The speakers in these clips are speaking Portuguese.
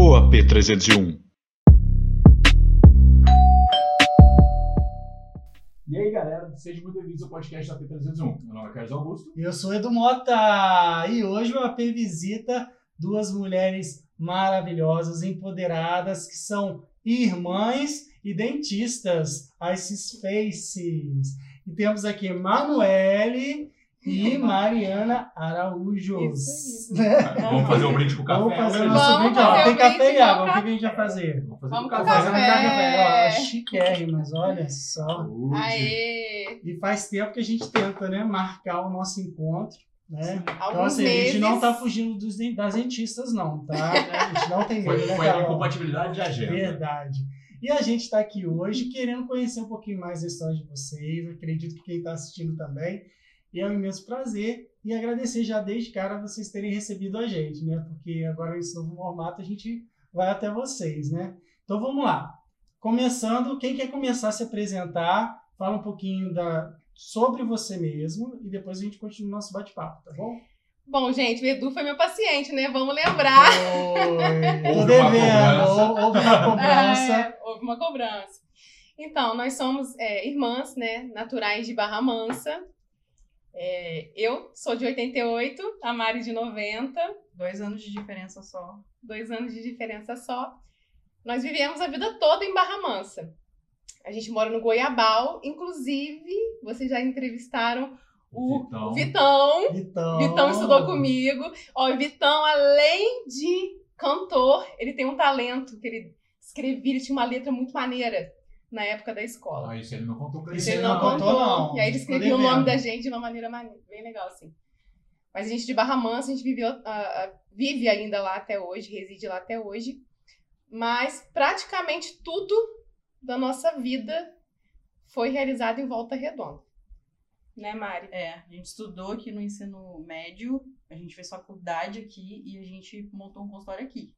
AP301. E aí, galera, sejam muito bem-vindos ao podcast da AP301. Meu nome é Carlos Augusto. Eu sou Edu Mota e hoje o AP visita duas mulheres maravilhosas, empoderadas, que são irmãs e dentistas, as Faces. E temos aqui Manuele e Mariana Araújo. Isso, Vamos fazer um brinde com café. Vamos fazer o hoje? nosso Vamos brinde. Ó, fazer tem café e água. O que a gente vai fazer? Vamos fazer Vamos com com café. Fazendo café. café, ó, chiquérrimas, olha só. Aê! E faz tempo que a gente tenta, né, marcar o nosso encontro, né? Então, assim, a gente meses. não tá fugindo dos, das dentistas, não, tá? A gente não tem medo, Foi, né, foi a incompatibilidade de agenda. Verdade. E a gente está aqui hoje querendo conhecer um pouquinho mais da história de vocês. Acredito que quem está assistindo também. E é um imenso prazer e agradecer já desde cara vocês terem recebido a gente, né? Porque agora nesse novo formato a gente vai até vocês, né? Então vamos lá. Começando, quem quer começar a se apresentar, fala um pouquinho da, sobre você mesmo e depois a gente continua o nosso bate-papo, tá bom? Bom, gente, o Edu foi meu paciente, né? Vamos lembrar. Oi, Houve uma devendo, cobrança. hou- houve uma cobrança. É, houve uma cobrança. Então, nós somos é, irmãs, né? Naturais de Barra Mansa. É, eu sou de 88, a Mari de 90. Dois anos de diferença só. dois anos de diferença só. Nós vivemos a vida toda em Barra Mansa. A gente mora no Goiabal, inclusive, vocês já entrevistaram o Vitão. Vitão. Vitão. Vitão estudou comigo. Ó, o Vitão, além de cantor, ele tem um talento que ele escrevia, ele tinha uma letra muito maneira na época da escola. Ah, isso ele não contou pra Isso ele não contou, não. E aí ele escrevia o nome da gente de uma maneira mane- bem legal, assim. Mas a gente de Barra Mansa, a gente viveu, ah, ah, vive ainda lá até hoje, reside lá até hoje. Mas praticamente tudo da nossa vida foi realizado em Volta Redonda. Né, Mari? É, a gente estudou aqui no ensino médio, a gente fez faculdade aqui e a gente montou um consultório aqui.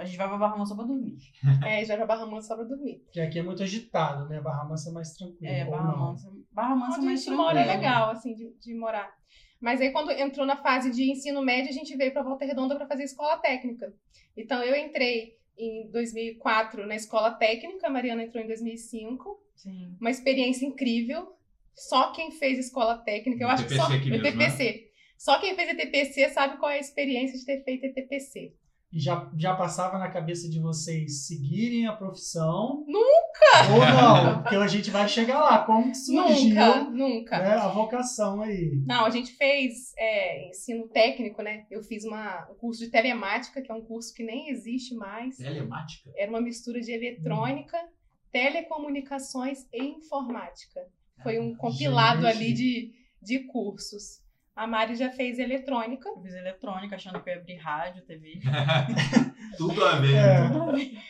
A gente vai pra Barra Mansa pra dormir. É, já pra Barra Mansa pra dormir. Que aqui é muito agitado, né? Barra Mansa é mais tranquilo. É, Barra? Mansa. Barra Mansa é Onde a mais gente mora é legal, assim, de, de morar. Mas aí, quando entrou na fase de ensino médio, a gente veio pra Volta Redonda para fazer escola técnica. Então, eu entrei em 2004 na escola técnica, a Mariana entrou em 2005. Sim. Uma experiência incrível. Só quem fez escola técnica, eu acho que só. Aqui mesmo, ETPC. Só quem fez ETPC sabe qual é a experiência de ter feito ETPC. E já, já passava na cabeça de vocês seguirem a profissão? Nunca! Ou não? Porque a gente vai chegar lá. Como que surgiu Nunca, nunca. né, a vocação aí? Não, a gente fez é, ensino técnico, né? Eu fiz uma, um curso de telemática, que é um curso que nem existe mais. Telemática. Era uma mistura de eletrônica, telecomunicações e informática. Foi um compilado Gente. ali de, de cursos. A Mari já fez eletrônica. Eu fiz eletrônica achando que eu ia abrir rádio, TV. Tudo a ver. É.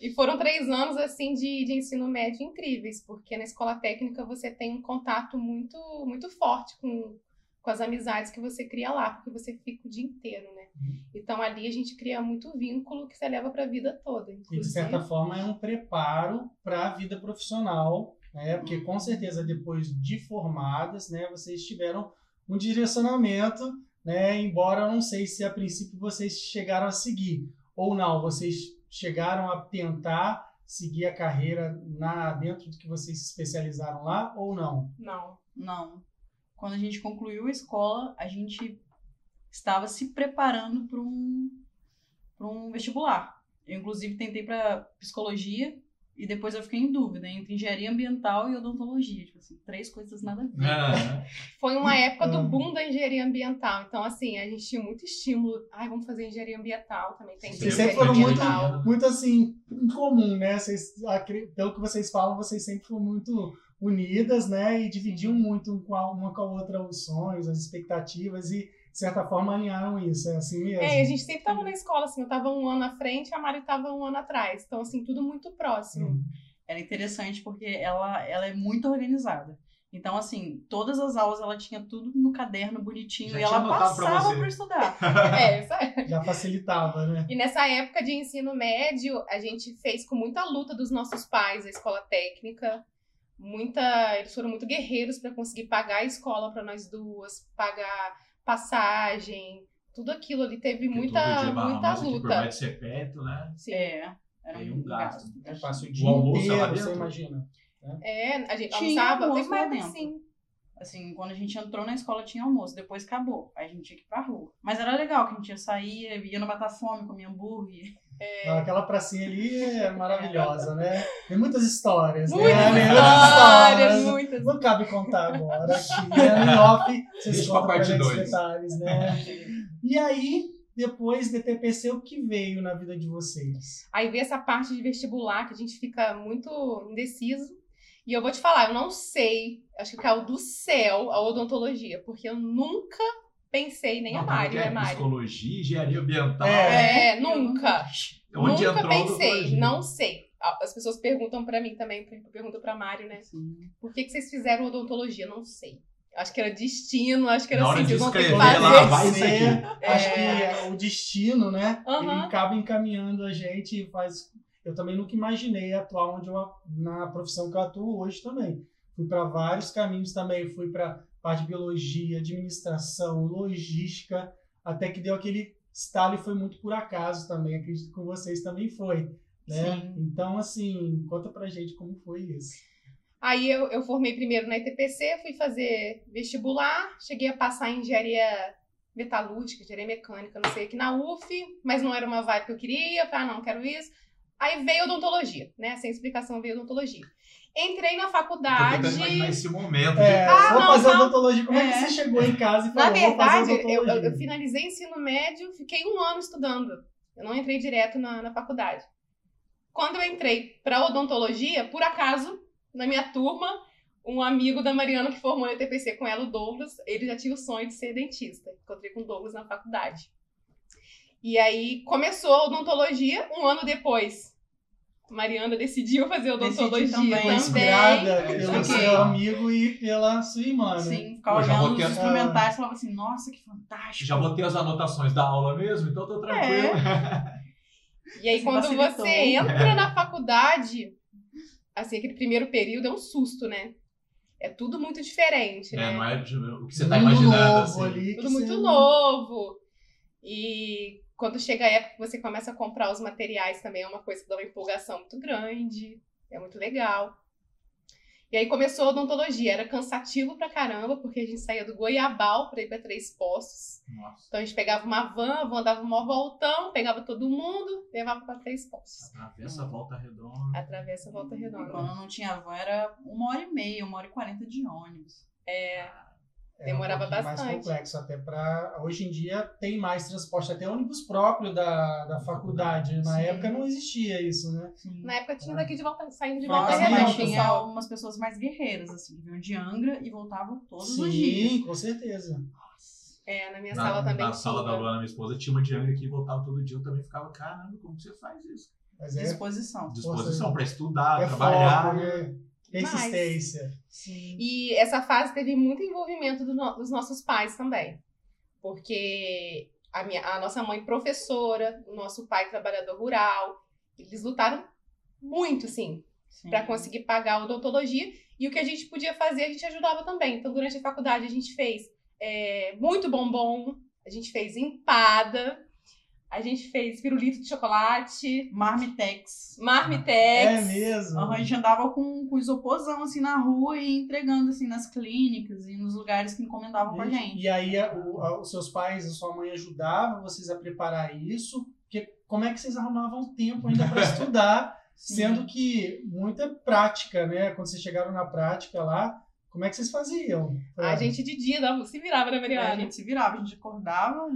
E foram três anos, assim, de, de ensino médio incríveis, porque na escola técnica você tem um contato muito, muito forte com, com as amizades que você cria lá, porque você fica o dia inteiro, né? Então ali a gente cria muito vínculo que você leva para a vida toda. E de Inclusive, certa forma é um preparo para a vida profissional, né? Porque com certeza depois de formadas, né, vocês tiveram um direcionamento, né? Embora eu não sei se a princípio vocês chegaram a seguir ou não, vocês chegaram a tentar seguir a carreira na dentro do que vocês se especializaram lá ou não? não. Não. Quando a gente concluiu a escola, a gente estava se preparando para um, pra um vestibular. Eu, inclusive, tentei para psicologia e depois eu fiquei em dúvida entre engenharia ambiental e odontologia. Tipo assim, três coisas nada a ver. Ah, Foi uma época do boom da engenharia ambiental. Então, assim, a gente tinha muito estímulo. Ai, vamos fazer engenharia ambiental também. Tem Vocês engenharia sempre foram muito, ambiental. muito assim, em comum, né? Vocês, pelo que vocês falam, vocês sempre foram muito unidas, né? E dividiam muito com a- uma com a outra os sonhos, as expectativas e, de certa forma, alinharam isso. É assim mesmo. É, a gente sempre tava na escola, assim, eu tava um ano à frente, a Mari tava um ano atrás. Então, assim, tudo muito próximo. Hum. Ela é interessante porque ela, ela é muito organizada. Então, assim, todas as aulas ela tinha tudo no caderno bonitinho Já e ela passava para estudar. É, isso aí. Já facilitava, né? E nessa época de ensino médio, a gente fez com muita luta dos nossos pais a escola técnica. Muita, eles foram muito guerreiros para conseguir pagar a escola para nós duas, pagar passagem, tudo aquilo ali teve Porque muita, todo dia muita que por luta. mais de ser perto, né? Sim. É, era Tem um gasto. gasto. É, passa o O dia almoço é lá inteiro, você imagina. É, a gente Tinha almoçava, almoço lá dentro. assim. Assim, quando a gente entrou na escola tinha almoço, depois acabou. Aí a gente tinha que ir pra rua. Mas era legal que a gente ia sair, ia no Matar Fome, comia hambúrguer. Não, Aquela pracinha ali é maravilhosa, né? Tem muitas histórias, Muitas né? histórias, muitas. Não cabe contar agora aqui. né? Em off, vocês Deixa pra contam parte dois. detalhes, né? E aí, depois de TPC, o que veio na vida de vocês? Aí vem essa parte de vestibular que a gente fica muito indeciso. E eu vou te falar, eu não sei, acho que caiu do céu a odontologia, porque eu nunca pensei, nem a Não, Mari, como que né, é? Mari? Psicologia, engenharia ambiental. É, Eu nunca. Onde nunca a pensei, não sei. As pessoas perguntam pra mim também, perguntam pra Mari, né? Assim, Por que, que vocês fizeram odontologia? Não sei. Acho que era destino, acho que era Na hora assim, de vocês vão ter que escrever fazer. lá, vai isso aqui. Acho que o destino, né? Ele Aham. acaba encaminhando a gente e faz. Eu também nunca imaginei atuar onde eu na profissão que eu atuo hoje também. Fui para vários caminhos também, fui para parte de biologia, administração, logística, até que deu aquele estalo e foi muito por acaso também. Acredito que com vocês também foi, né? Sim. Então assim, conta pra gente como foi isso. Aí eu, eu formei primeiro na ITPC, fui fazer vestibular, cheguei a passar em engenharia metalúrgica, engenharia mecânica, não sei, aqui na UF, mas não era uma vibe que eu queria, eu falei, ah, não, quero isso. Aí veio odontologia, né? Sem explicação veio odontologia. Entrei na faculdade. tentando imaginar esse momento. É, Ah, vou não, fazer calma. odontologia. Como é. que É. você chegou em casa e Na falou, fazer verdade, eu, eu, eu finalizei ensino médio, fiquei um ano estudando. Eu não entrei direto na, na faculdade. Quando eu entrei para odontologia, por acaso, na minha turma, um amigo da Mariana que formou no TPC com ela, o Douglas, ele já tinha o sonho de ser dentista. Encontrei com o Douglas na faculdade. E aí começou a odontologia, um ano depois. Mariana decidiu fazer odontologia Decidi também. Também. inspirada É, pelo aqui. seu amigo e pela sua irmã, né? Sim, ficava olhando vou ter- os instrumentais e falava assim, nossa, que fantástico. Já botei as anotações da aula mesmo, então tô tranquilo. E aí, Assim, quando facilitou. você entra na faculdade, assim, aquele primeiro período é um susto, né? É tudo muito diferente, É, né? não é o que você tá imaginando, novo assim. ali. Tudo muito você- novo. E quando chega a época que você começa a comprar os materiais também, é uma coisa que dá uma empolgação muito grande. É muito legal. E aí começou a odontologia. Era cansativo pra caramba, porque a gente saía do Goiabal pra ir pra Três Poços. Nossa, Então a gente pegava uma van, a van dava um maior voltão, pegava todo mundo, levava pra Três Poços. atravessa a volta redonda. Atravessa a volta E redonda. quando não tinha van era uma hora e meia, uma hora e quarenta de ônibus. É, É Demorava um pouquinho mais bastante. complexo até para hoje em dia tem mais transporte até ônibus próprio da, da faculdade na Sim. época não existia isso né na época tinha daqui de volta, saindo de volta Mas tinha pessoal. umas pessoas mais guerreiras, assim, que vinham de Angra e voltavam todos os sim dias. com certeza É, na minha Na, sala também na sala tinha. da Luana, minha esposa, tinha uma de Angra que voltava todo dia. Eu também ficava, caramba, como que você faz isso? mas é, Disposição. Disposição pra estudar, é trabalhar. foco né? Resistência Sim. E essa fase teve muito envolvimento do no- dos nossos pais também. Porque a, minha, a nossa mãe professora, o nosso pai trabalhador rural, eles lutaram muito, sim, sim. para conseguir pagar a odontologia. E o que a gente podia fazer, a gente ajudava também. Então, durante a faculdade, a gente fez é, muito bombom, a gente fez empada, a gente fez pirulito de chocolate, Marmitex. marmitex. é mesmo Aham, A gente andava com, com isoporzão assim na rua e entregando assim nas clínicas e nos lugares que encomendavam com a gente. E aí a- o- a- os seus pais, a sua mãe ajudavam vocês a preparar isso? Porque como é que vocês arrumavam tempo ainda para estudar, Sim. sendo que muita prática, né? Quando vocês chegaram na prática lá, como é que vocês faziam? A gente de dia dava- se virava, né, Mariana? a gente se virava, a gente acordava,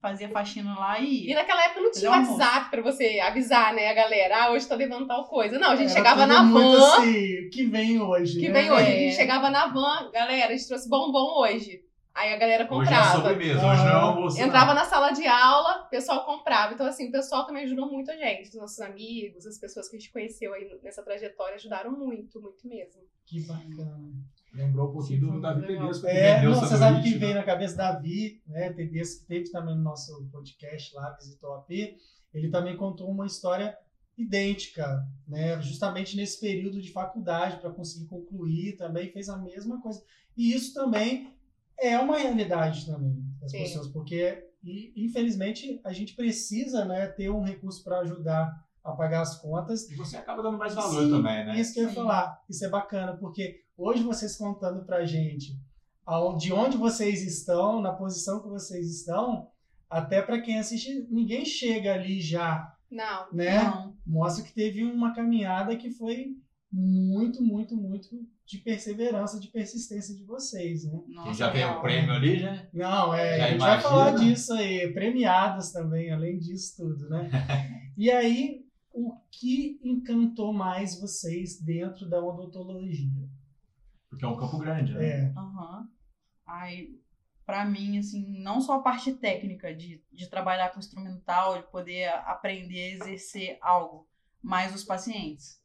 fazia faxina lá e E naquela época não tinha almoço. WhatsApp pra você avisar, né, a galera, ah, hoje tá levando tal coisa. Não, a gente Era chegava na muito van, assim, que vem hoje, que né? vem hoje, a É. gente chegava na van, galera, a gente trouxe bombom hoje. Aí a galera Hoje é comprava. sobremesa, hoje não é Ah. almoço. não. Entrava na sala de aula, o pessoal comprava. Então, assim, o pessoal também ajudou muito a gente. Os nossos amigos, as pessoas que a gente conheceu aí nessa trajetória ajudaram muito, muito mesmo. Que bacana. Lembrou um pouquinho Sim, do Davi. Tedesco, que É, não, você sabe que veio né? na cabeça Davi, né? Tedesco que teve também no nosso podcast lá, visitou a AP. Ele também contou uma história idêntica, né? Justamente nesse período de faculdade para conseguir concluir, também fez a mesma coisa. E isso também é uma realidade também das Sim. pessoas, porque infelizmente, a gente precisa né, ter um recurso para ajudar a pagar as contas. E você acaba dando mais valor Sim, também, né? Isso que eu ia falar. Isso é bacana, porque hoje vocês contando pra gente aon- de onde vocês estão, na posição que vocês estão, até para quem assiste, ninguém chega ali já, Não. né? Não. Mostra que teve uma caminhada que foi muito, muito, muito de perseverança, de persistência de vocês, né? Quem Nossa, já tem real. o prêmio ali, já. Não, é, Já a gente vai imagina. falar disso aí, premiadas também, além disso tudo, né? e aí, que encantou mais vocês dentro da odontologia? Porque é um campo grande, né? É, Aham. Ai, pra mim, assim, não só a parte técnica de, de trabalhar com instrumental, de poder aprender a exercer algo, mas os pacientes.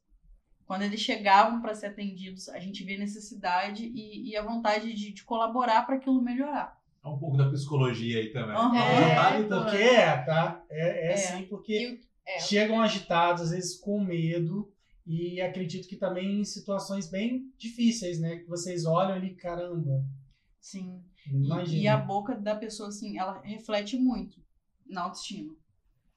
Quando eles chegavam para ser atendidos, a gente vê a necessidade e, e a vontade de, de colaborar para aquilo melhorar. É um pouco da psicologia aí também. Aham. Já tá ali porque é, tá? É, é, É. sim, porque E é. chegam agitados, às vezes com medo, e acredito que também em situações bem difíceis, né? Que vocês olham ali, caramba, Sim. imagina. E, e a boca da pessoa, assim, ela reflete muito na autoestima.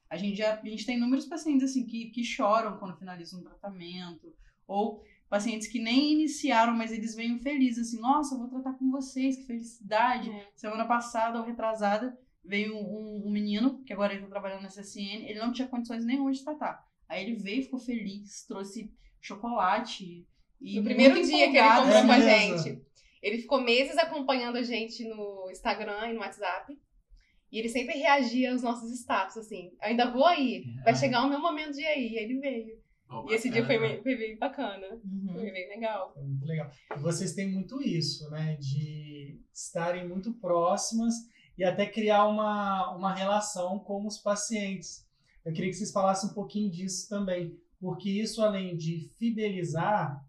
A gente já a gente tem inúmeros pacientes, assim, que, que choram quando finalizam um tratamento. Ou pacientes que nem iniciaram, mas eles vêm felizes, assim, nossa, eu vou tratar com vocês, que felicidade. É. Semana passada ou retrasada, veio um, um menino, que agora ele tá trabalhando na CSN, ele não tinha condições nenhuma de tratar. Aí ele veio, ficou feliz, trouxe chocolate. E No primeiro dia que ele comprou É com a gente. Ele ficou meses acompanhando a gente no Instagram e no WhatsApp. E ele sempre reagia aos nossos status, assim. Eu ainda vou aí. Vai Ah. chegar o meu momento de ir aí. E ele veio. Pô, E esse dia foi, bacana. bem- foi bem bacana. Uhum. Foi bem legal. É muito legal. E vocês têm muito isso, né? De estarem muito próximas e até criar uma, uma relação com os pacientes. Eu queria que vocês falassem um pouquinho disso também, porque isso, além de fidelizar,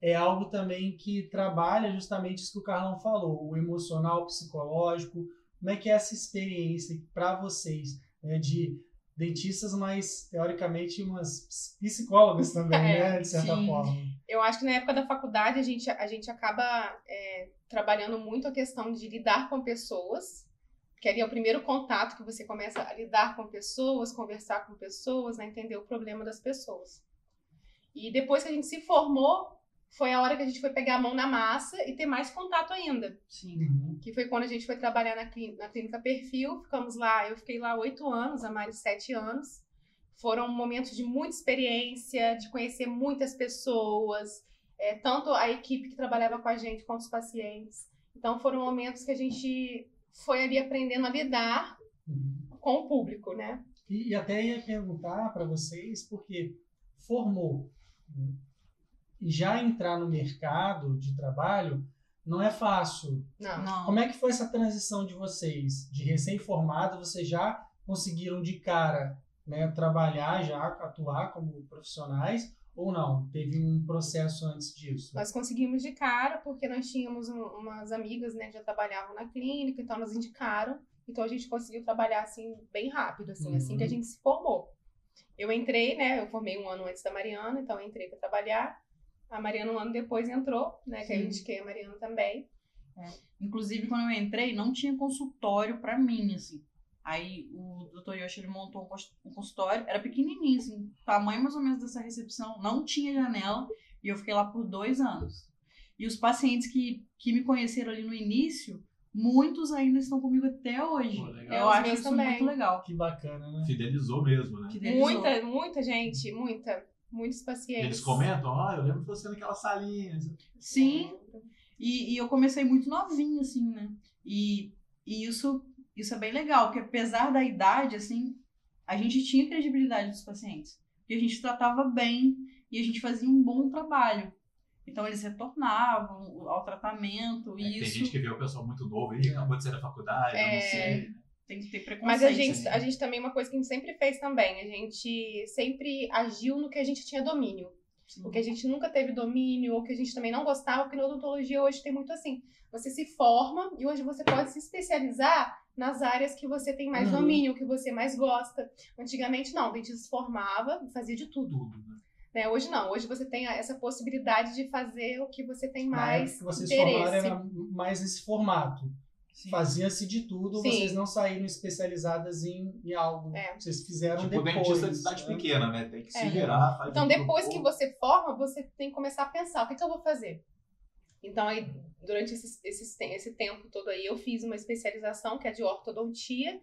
é algo também que trabalha justamente isso que o Carlão falou, o emocional, o psicológico. Como é que é essa experiência para vocês, né, de dentistas, mas teoricamente umas psicólogas também, É, né, de certa sim. forma. Eu acho que na época da faculdade a gente, a gente acaba é, trabalhando muito a questão de lidar com pessoas, que ali é o primeiro contato que você começa a lidar com pessoas, conversar com pessoas, a entender o problema das pessoas. E depois que a gente se formou, foi a hora que a gente foi pegar a mão na massa e ter mais contato ainda. Sim. Uhum. Que foi quando a gente foi trabalhar na clínica, na clínica Perfil, ficamos lá, eu fiquei lá oito anos, a Mari sete anos. Foram momentos de muita experiência, de conhecer muitas pessoas, é, tanto a equipe que trabalhava com a gente quanto os pacientes. Então foram momentos que a gente foi ali aprendendo a lidar Uhum. com o público, né? E, e até ia perguntar para vocês, porque formou né? e já entrar no mercado de trabalho não é fácil. Não. Não. Como é que foi essa transição de vocês? De recém-formado, vocês já conseguiram de cara né, trabalhar, já atuar como profissionais? Ou não? Teve um processo antes disso? Nós conseguimos de cara, porque nós tínhamos um- umas amigas, né, que já trabalhavam na clínica, então nos indicaram. Então a gente conseguiu trabalhar assim bem rápido, assim, Uhum. assim que a gente se formou. Eu entrei, né, eu formei um ano antes da Mariana, então eu entrei para trabalhar. A Mariana um ano depois entrou, né, que eu Sim. indiquei a Mariana também. Inclusive, quando eu entrei, não tinha consultório pra mim, assim. Aí o Dr. Yoshi ele montou um cons- consultório, era pequenininho, assim, tamanho mais ou menos dessa recepção, não tinha janela, e eu fiquei lá por dois anos. E os pacientes que, que me conheceram ali no início, muitos ainda estão comigo até hoje. Pô. Eu Os acho isso também. muito legal. Que bacana, né? Fidelizou mesmo, né? Fidelizou. Muita, muita gente, muita, muitos pacientes. Eles comentam, ó, eu lembro de você naquela salinha. Sim, E, e eu comecei muito novinha, assim, né? E, e isso, isso é bem legal, porque apesar da idade, assim, a gente tinha credibilidade dos pacientes. Porque a gente tratava bem e a gente fazia um bom trabalho. Então eles retornavam ao tratamento É, e Tem isso gente que vê o pessoal muito novo aí, acabou de sair da faculdade, eu não É. sei. tem que ter preconceito. Mas a gente, assim. a gente também, uma coisa que a gente sempre fez também, a gente sempre agiu no que a gente tinha domínio. Sim. O que a gente nunca teve domínio, ou que a gente também não gostava, porque na odontologia hoje tem muito assim. Você se forma e hoje você pode se especializar nas áreas que você tem mais Uhum. domínio, que você mais gosta. Antigamente não, o dentista se formava e fazia de tudo. Tudo, né? Né? Hoje não, hoje você tem essa possibilidade de fazer o que você tem Na mais época que vocês interesse. formaram era mais nesse formato. Fazia-se de tudo, Sim. vocês não saíram especializadas em, em algo. É. Vocês fizeram Tipo, depois. dentista de cidade né? pequena, né? Tem que se É. virar. Então, depois que você forma, você tem que começar a pensar, o que, que eu vou fazer? Então, aí, durante esse, esse, esse tempo todo aí, eu fiz uma especialização, que é de ortodontia,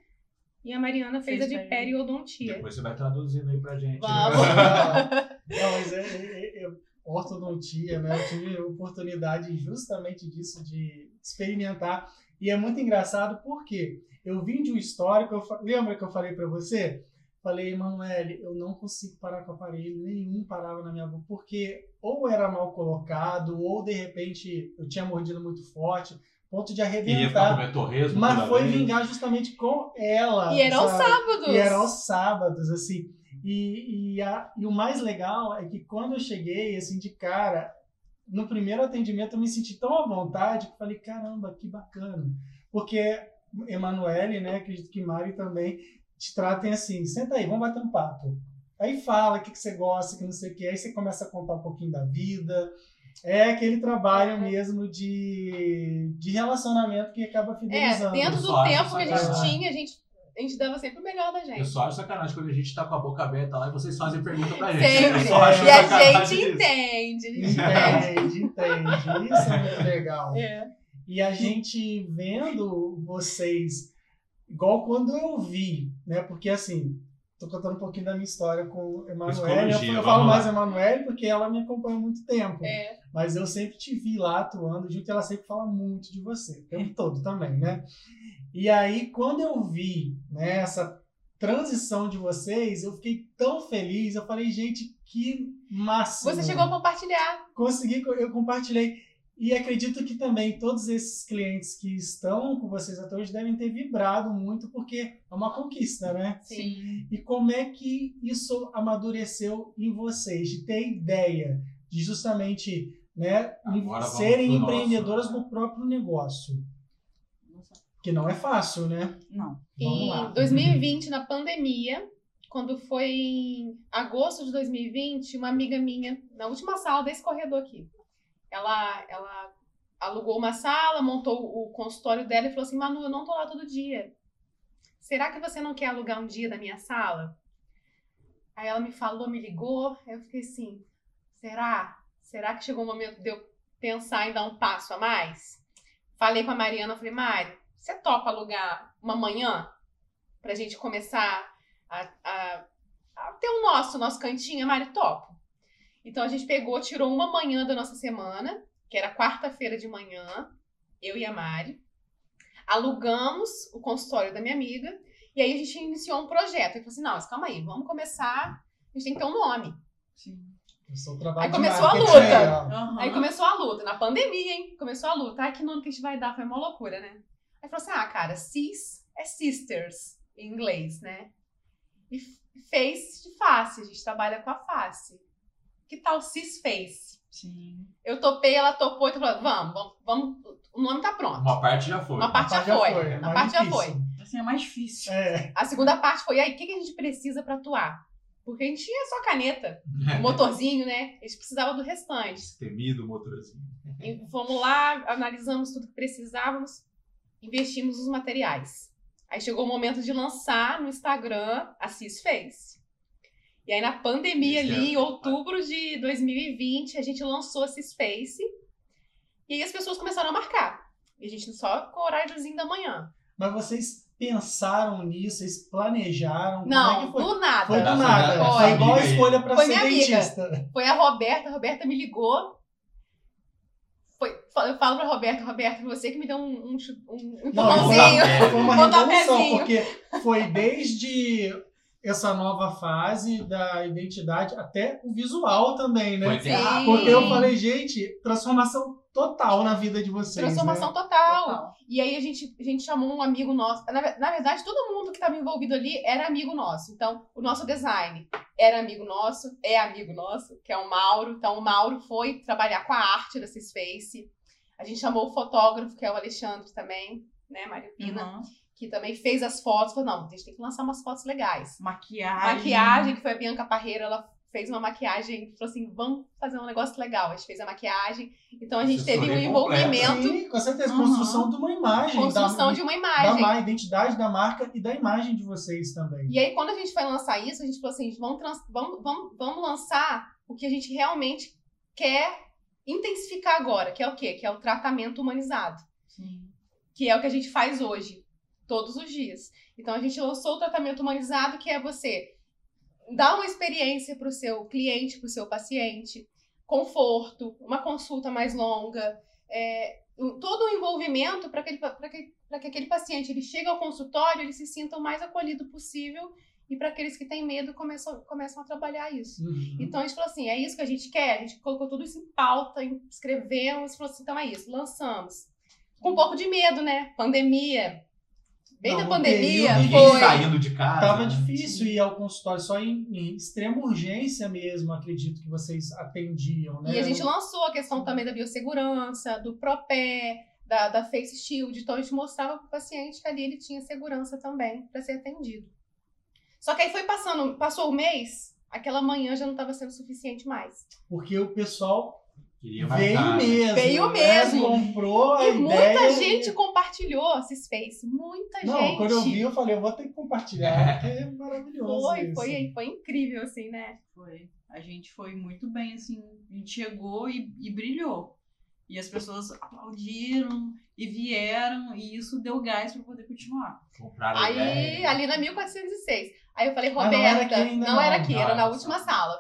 e a Mariana fez, Fez a de peri- periodontia. Depois você vai traduzindo aí pra gente. Vamos. Não, mas é, é- é- ortodontia, né? Eu tive a oportunidade justamente disso, de experimentar. E é muito engraçado porque eu vim de um histórico, eu lembra que eu falei pra você? Falei, Emanuele, eu não consigo parar com o aparelho, nenhum parava na minha boca, porque ou era mal colocado, ou de repente eu tinha mordido muito forte, ponto de arrebentar. torresmo. Mas foi vez. vingar justamente com ela. E era aos sábados. E era aos sábados, assim. E, e, a- e o mais legal é que quando eu cheguei, assim, de cara, no primeiro atendimento eu me senti tão à vontade que falei, caramba, que bacana. Porque Emanuele, né, acredito que Mari também, te tratem assim, senta aí, vamos bater um papo. Aí fala o que, que você gosta, que não sei o que, aí você começa a contar um pouquinho da vida. É aquele trabalho Uhum. mesmo de, de relacionamento que acaba É, fidelizando. dentro do Só tempo que a gente tinha, a gente, a gente dava sempre o melhor da Eu gente. só acho sacanagem quando a gente tá com a boca aberta lá e vocês fazem pergunta pra gente. Sempre. Eu só acho E a gente isso. entende. A gente entende. Entende, entende. Isso é muito legal. É. E a gente vendo vocês, igual quando eu vi, né? Porque assim, tô contando um pouquinho da minha história com Emanuele. Eu, eu falo mais Emanuele porque ela me acompanha há muito tempo. É. Mas eu sempre te vi lá atuando junto e ela sempre fala muito de você, o tempo todo também, né? E aí, quando eu vi né, essa transição de vocês, eu fiquei tão feliz. Eu falei, gente, que massa! Você chegou a compartilhar. consegui, eu compartilhei. E acredito que também todos esses clientes que estão com vocês até hoje devem ter vibrado muito, porque é uma conquista, né? Sim. E como é que isso amadureceu em vocês? De ter ideia de justamente né, Agora serem nosso, empreendedoras né? do próprio negócio. Que não é fácil, né? Não. Em lá. 2020, na pandemia, quando foi em agosto de 2020, uma amiga minha, na última sala desse corredor aqui, ela, ela alugou uma sala, montou o consultório dela e falou assim: Manu, eu não tô lá todo dia. Será que você não quer alugar um dia da minha sala? Aí ela me falou, me ligou, aí eu fiquei assim: será? Será que chegou o momento de eu pensar em dar um passo a mais? Falei com a Mariana, falei, Mari, você topa alugar uma manhã pra gente começar a, ter o nosso, nosso cantinho? A Mari, topo. Então a gente pegou, tirou uma manhã da nossa semana, que era quarta-feira de manhã, eu e a Mari. Alugamos o consultório da minha amiga. E aí a gente iniciou um projeto. Eu falei assim, não, mas calma aí, vamos começar. A gente tem que ter um nome. Sim. Começou o trabalho Aí de começou a marketing luta. Aham. Aí começou a luta, na pandemia, hein? Começou a luta. Ai, que nome que a gente vai dar? Foi uma loucura, né? Aí falou assim: ah, cara, cis é sisters em inglês, né? E face de face, a gente trabalha com a face. Que tal cis face? Sim. Eu topei, ela topou, então falou: vamos, vamos, vamos, o nome tá pronto. Uma parte já foi. Uma parte já já foi. foi, é A mais parte já foi. Assim é mais difícil. É, A segunda parte foi: aí, o que, que a gente precisa pra atuar? Porque a gente tinha só caneta, É. o motorzinho, né? A gente precisava do restante. Temido motorzinho. E Fomos lá, analisamos tudo que precisávamos, investimos os materiais. Aí chegou o momento de lançar no Instagram a Cis Face. E aí na pandemia Esse ali, em é- outubro de 2020, a gente lançou a Cis Face. E aí as pessoas começaram a marcar. E a gente só com o horáriozinho da manhã. mas vocês pensaram nisso, vocês planejaram? Como é Não, que foi? do nada. Foi do nada. essa Foi igual a escolha pra Foi ser minha amiga. dentista. Foi a Roberta, a Roberta me ligou. Foi, eu falo pra Roberta, Roberta, você que me deu um, um, um Não, empurrãozinho. foi, foi uma revolução, porque foi desde essa nova fase da identidade até o visual também, né? Sim. terra- Porque eu falei, gente, transformação total na vida de vocês. Transformação né? total. Total. E aí a gente, a gente chamou um amigo nosso. Na, na verdade, todo mundo que estava envolvido ali era amigo nosso. Então, o nosso design era amigo nosso, é amigo nosso, que é o Mauro. Então, o Mauro foi trabalhar com a arte da Cisface. A gente chamou o fotógrafo, que é o Alexandre também, né, Mário Pina, Uhum. Que também fez as fotos. Falou, não, a gente tem que lançar umas fotos legais. Maquiagem. Maquiagem, que foi a Bianca Parreira, ela fez uma maquiagem, falou assim, vamos fazer um negócio legal. A gente fez a maquiagem, então a gente teve um envolvimento, Sim, com certeza. Aham. Construção de uma imagem. construção da, de uma da imagem. ma- identidade da marca e da imagem de vocês também. E aí, quando a gente foi lançar isso, a gente falou assim: vamos, trans- vamos, vamos, vamos lançar o que a gente realmente quer intensificar agora, que é o quê? Que é o tratamento humanizado, Sim. que é o que a gente faz hoje, todos os dias. Então, a gente lançou o tratamento humanizado, que é você dar uma experiência para o seu cliente, para o seu paciente, conforto, uma consulta mais longa, é, todo o envolvimento para que, que, que aquele paciente ele chegue ao consultório, ele se sinta o mais acolhido possível e para aqueles que têm medo começam, começam a trabalhar isso. Uhum. Então a gente falou assim, é isso que a gente quer? A gente colocou tudo isso em pauta, em- escrevemos, falou assim, então é isso, lançamos. Com um pouco de medo, né? Pandemia. Bem no pandemia, Ninguém foi. saindo de casa. Tava né? difícil ir ao consultório, só em, em extrema urgência mesmo, acredito que vocês atendiam, né? E a gente lançou a questão também da biossegurança, do Propé, da, da Face Shield. Então a gente mostrava para o paciente que ali ele tinha segurança também para ser atendido. Só que aí foi passando, passou o mês, aquela manhã já não estava sendo suficiente mais. Porque o pessoal Queria veio né? mesmo. Veio né? mesmo. Comprou a E muita ideia. gente compartilhou esses Face, muita Não, gente. quando eu vi, eu falei, eu vou ter que compartilhar, porque é maravilhoso. Foi, isso. foi, foi incrível, assim, né? Foi. A gente foi muito bem, assim. A gente chegou e, e brilhou. E as pessoas aplaudiram e vieram, e isso deu gás para poder continuar. Compraram Aí, ideia. ali na 1406. Aí eu falei, Ah, não Roberta. era aqui não não. era aqui, Não, era na última sala.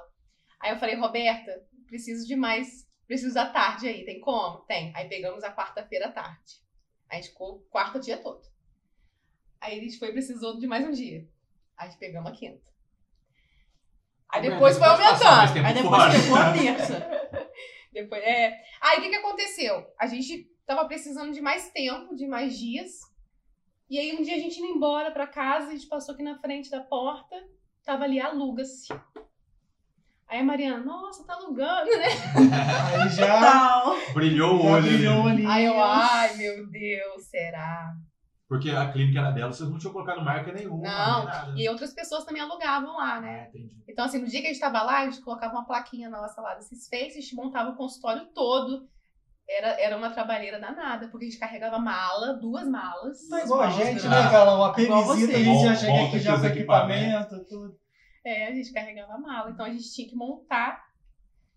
Aí eu falei, Roberta, preciso de mais. Preciso da tarde aí, tem como? Tem. Aí pegamos a quarta-feira à tarde. A gente ficou quarta o dia todo. Aí a gente foi precisou de mais um dia. Aí a gente pegamos a quinta. Aí depois foi aumentando. Aí depois chegou a terça. Depois, é... Aí o que, que aconteceu? A gente tava precisando de mais tempo, de mais dias. E aí um dia a gente indo embora pra casa, a gente passou aqui na frente da porta, tava ali, aluga-se. Aí a Mariana, nossa, tá alugando, né? Aí já, Tal. Brilhou o olho. brilhou ali. ali. Aí eu, ai meu Deus, será? Porque a clínica era dela, vocês não tinham colocado marca nenhuma. Não. E outras pessoas também alugavam lá, né? Ah, entendi. Então, assim, no dia que a gente tava lá, a gente colocava uma plaquinha nossa lá desses faces, a gente montava o consultório todo. Era, era uma trabalheira danada, porque a gente carregava mala, duas malas. Tá igual a gente, Ah. né, Galão? A Igual visita, a gente já Bom, chega aqui já os com equipamento, tudo. É, a gente carregava mala. Então a gente tinha que montar.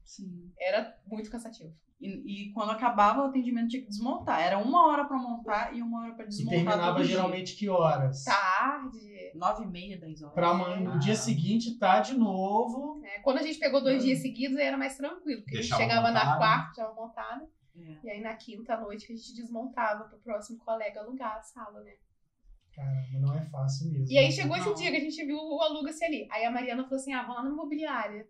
Sim. Era muito cansativo. E, e quando acabava o atendimento tinha que desmontar. Era uma hora pra montar e uma hora pra E desmontar. terminava todo dia. geralmente que horas? Tarde. Nove e meia, dez horas. Pra amanhã, no dia Ah. seguinte, tá de novo. né? Quando a gente pegou dois Hum. dias seguidos, aí era mais tranquilo. Porque Deixava a gente chegava na montado. quarta, já montada. É. E aí na quinta noite que a gente desmontava pro próximo colega alugar a sala, né? Caramba, não é fácil mesmo. E aí chegou esse Não. dia que a gente viu o aluga-se ali. Aí a Mariana falou assim: ah, vamos lá na imobiliária.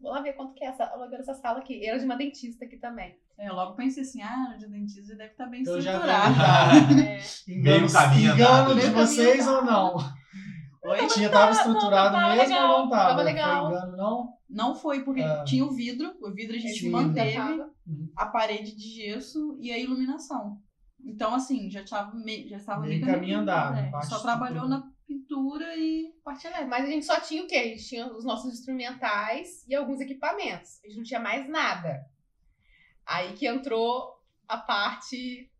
Vou lá ver quanto que é essa, alugando essa sala aqui. E era de uma dentista aqui também. É, eu logo pensei assim, ah, de dentista deve estar bem Eu já estruturado. É. Engano, Meio caminho engano de né? vocês ou não? Oi? Tinha, tava estruturado não, tava mesmo legal, ou não tava? tava legal. Foi engano, não? Não foi, porque Ah. tinha o vidro, o vidro a gente Sim. manteve, tava. a parede de gesso e a iluminação. Então, assim, já estava meio, já estava Meio meio caminho andado, né? Só trabalhou na pintura e parte elétrica. Mas a gente só tinha o quê? A gente tinha os nossos instrumentais e alguns equipamentos. A gente não tinha mais nada. Aí que entrou a parte.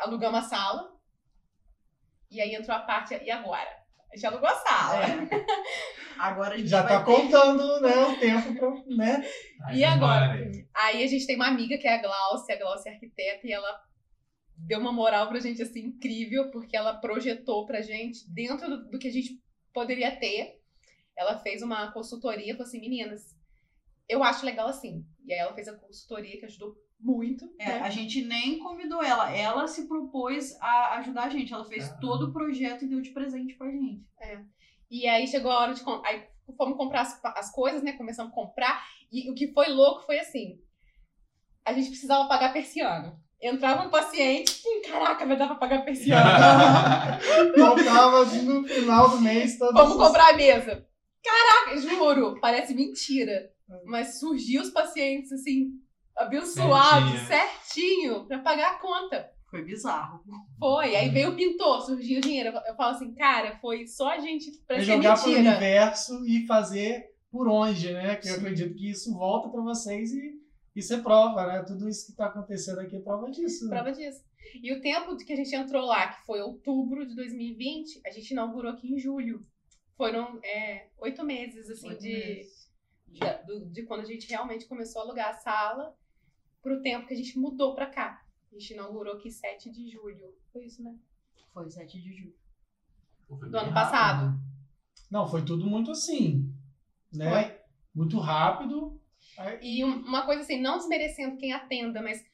Alugamos a sala. E aí entrou a parte. E agora? A gente alugou a sala. É. Agora a gente Já vai tá ter- contando né, o tempo pra, né? Aí E agora? Aí a gente tem uma amiga que é a Glaucia, a Glaucia é arquiteta, e ela deu uma moral pra gente, assim, incrível, porque ela projetou pra gente, dentro do, do que a gente poderia ter, ela fez uma consultoria, falou assim, meninas, eu acho legal assim. E aí ela fez a consultoria, que ajudou muito, É, né? a gente nem convidou ela, ela se propôs a ajudar a gente. Ela fez Caramba. todo o projeto e deu de presente pra gente. E aí chegou a hora de... Aí fomos comprar as, as coisas, né? Começamos a comprar. E o que foi louco foi assim, a gente precisava pagar persiano. Entrava um paciente, hum, caraca, vai dar pra pagar persiano. Faltava no final do mês todo Vamos comprar a mesa. Caraca, juro, parece mentira. Mas surgiu os pacientes, assim, abençoados, certinho, pra pagar a conta. Foi bizarro. Foi. Aí veio o pintor, surgiu o dinheiro. Eu- Eu falo assim, cara, foi só a gente pra É ser jogar pro mentira. universo e fazer por onde, né? Que eu acredito que isso volta para vocês e isso é prova, né? Tudo isso que está acontecendo aqui é prova disso. né? Prova disso. E o tempo que a gente entrou lá, que foi outubro de 2020, a gente inaugurou aqui em julho. Foram é, oito meses, assim, Oito de, meses. de, do- de quando a gente realmente começou a alugar a sala pro tempo que a gente mudou pra cá. A gente inaugurou aqui 7 de julho. Foi isso, né? Foi 7 de julho. Foi Do ano rápido. passado. Não, foi tudo muito assim, né? Foi. Muito rápido. E um- uma coisa assim, não desmerecendo quem atenda, mas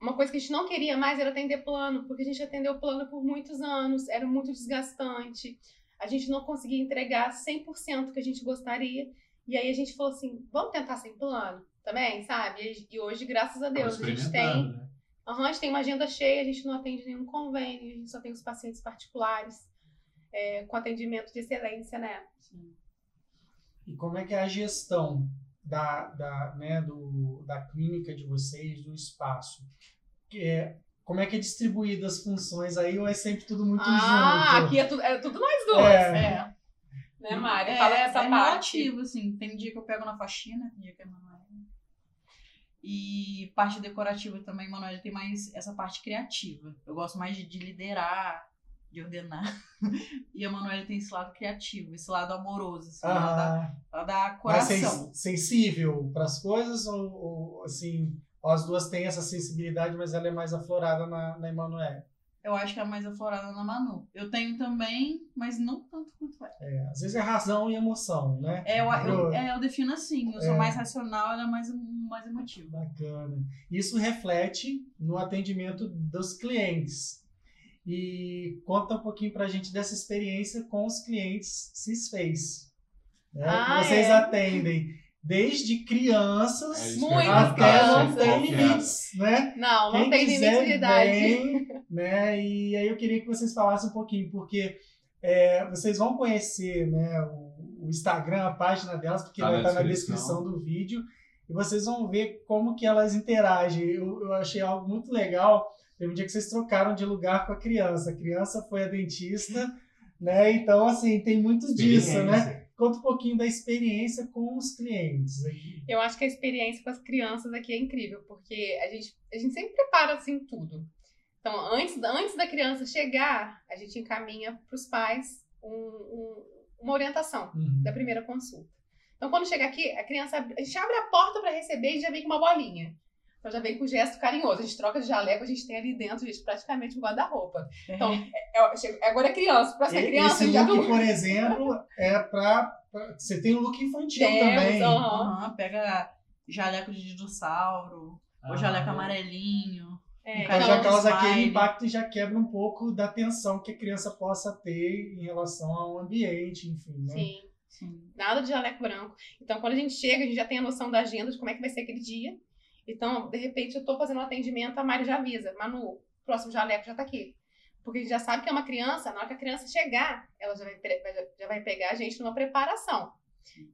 uma coisa que a gente não queria mais era atender plano, porque a gente atendeu plano por muitos anos, era muito desgastante. A gente não conseguia entregar 100% que a gente gostaria. E aí a gente falou assim, vamos tentar sem plano também, sabe? E, hoje, graças a Deus, a gente tem né? Aham, a gente tem uma agenda cheia, a gente não atende nenhum convênio, a gente só tem os pacientes particulares é, com atendimento de excelência, né? Sim. E como é que é a gestão da, da, né, do, da clínica de vocês, do espaço? Que é, como é que é distribuída as funções aí ou é sempre tudo muito ah, junto? aqui é tudo, é tudo nós duas. É. É. Né, Mari? É, Fala essa é parte. relativo, assim. Tem dia que eu pego na faxina, tem dia que a Manoela. E parte decorativa também, Manoela tem mais essa parte criativa. Eu gosto mais de, de liderar, de ordenar. e a Manoela tem esse lado criativo, esse lado amoroso, dá, Ah, ela dá mais coração. sens- sensível para as coisas ou, ou, assim, as duas têm essa sensibilidade, mas ela é mais aflorada na, na Emanuele? Eu acho que é mais aflorada na Manu. Eu tenho também, mas não tanto quanto ela. É, às vezes é razão e emoção, né? É, eu, eu, é, eu defino assim. Eu sou É. mais racional, ela é mais, mais emotiva. Bacana. Isso reflete no atendimento dos clientes. E conta um pouquinho pra gente dessa experiência com os clientes Cisface. Né? Ah, vocês é. atendem desde É crianças ia até não tem limites, né? Não, não Quem tem limite de idade. vem, né? E aí eu queria que vocês falassem um pouquinho, porque é, vocês vão conhecer né, o, o Instagram, a página delas, porque Tá vai estar na descrição. descrição do vídeo, e vocês vão ver como que elas interagem. Eu, eu achei algo muito legal. Teve um dia que vocês trocaram de lugar com a criança. A criança foi a dentista, né? Então, assim, tem muito disso, né? Conta um pouquinho da experiência com os clientes aqui. Eu acho que a experiência com as crianças aqui é incrível, porque a gente, a gente sempre prepara assim tudo. Então, antes, antes da criança chegar, a gente encaminha para os pais um- um- uma orientação Uhum. da primeira consulta. Então, quando chega aqui, a criança, a gente abre a porta para receber e já vem com uma bolinha. Então, já vem com gesto carinhoso. A gente troca de jaleco, a gente tem ali dentro, gente, praticamente um guarda-roupa. Então, é- é- chega- agora é criança. Próxima E- criança, Esse já look, não por exemplo, é pra. pra- Você tem um look infantil temos. também. aham. Aham, pega jaleco de dinossauro, Ah, ou jaleco é. amarelinho. É, Então já causa aquele impacto e já quebra um pouco da tensão que a criança possa ter em relação ao ambiente, enfim. Né? Sim. Sim. Nada de jaleco branco. Então, quando a gente chega, a gente já tem a noção da agenda, de como é que vai ser aquele dia. Então, de repente, eu tô fazendo um atendimento, a Mari já avisa. Manu, o próximo jaleco já tá aqui. Porque a gente já sabe que é uma criança, na hora que a criança chegar, ela já vai, já vai pegar a gente numa preparação.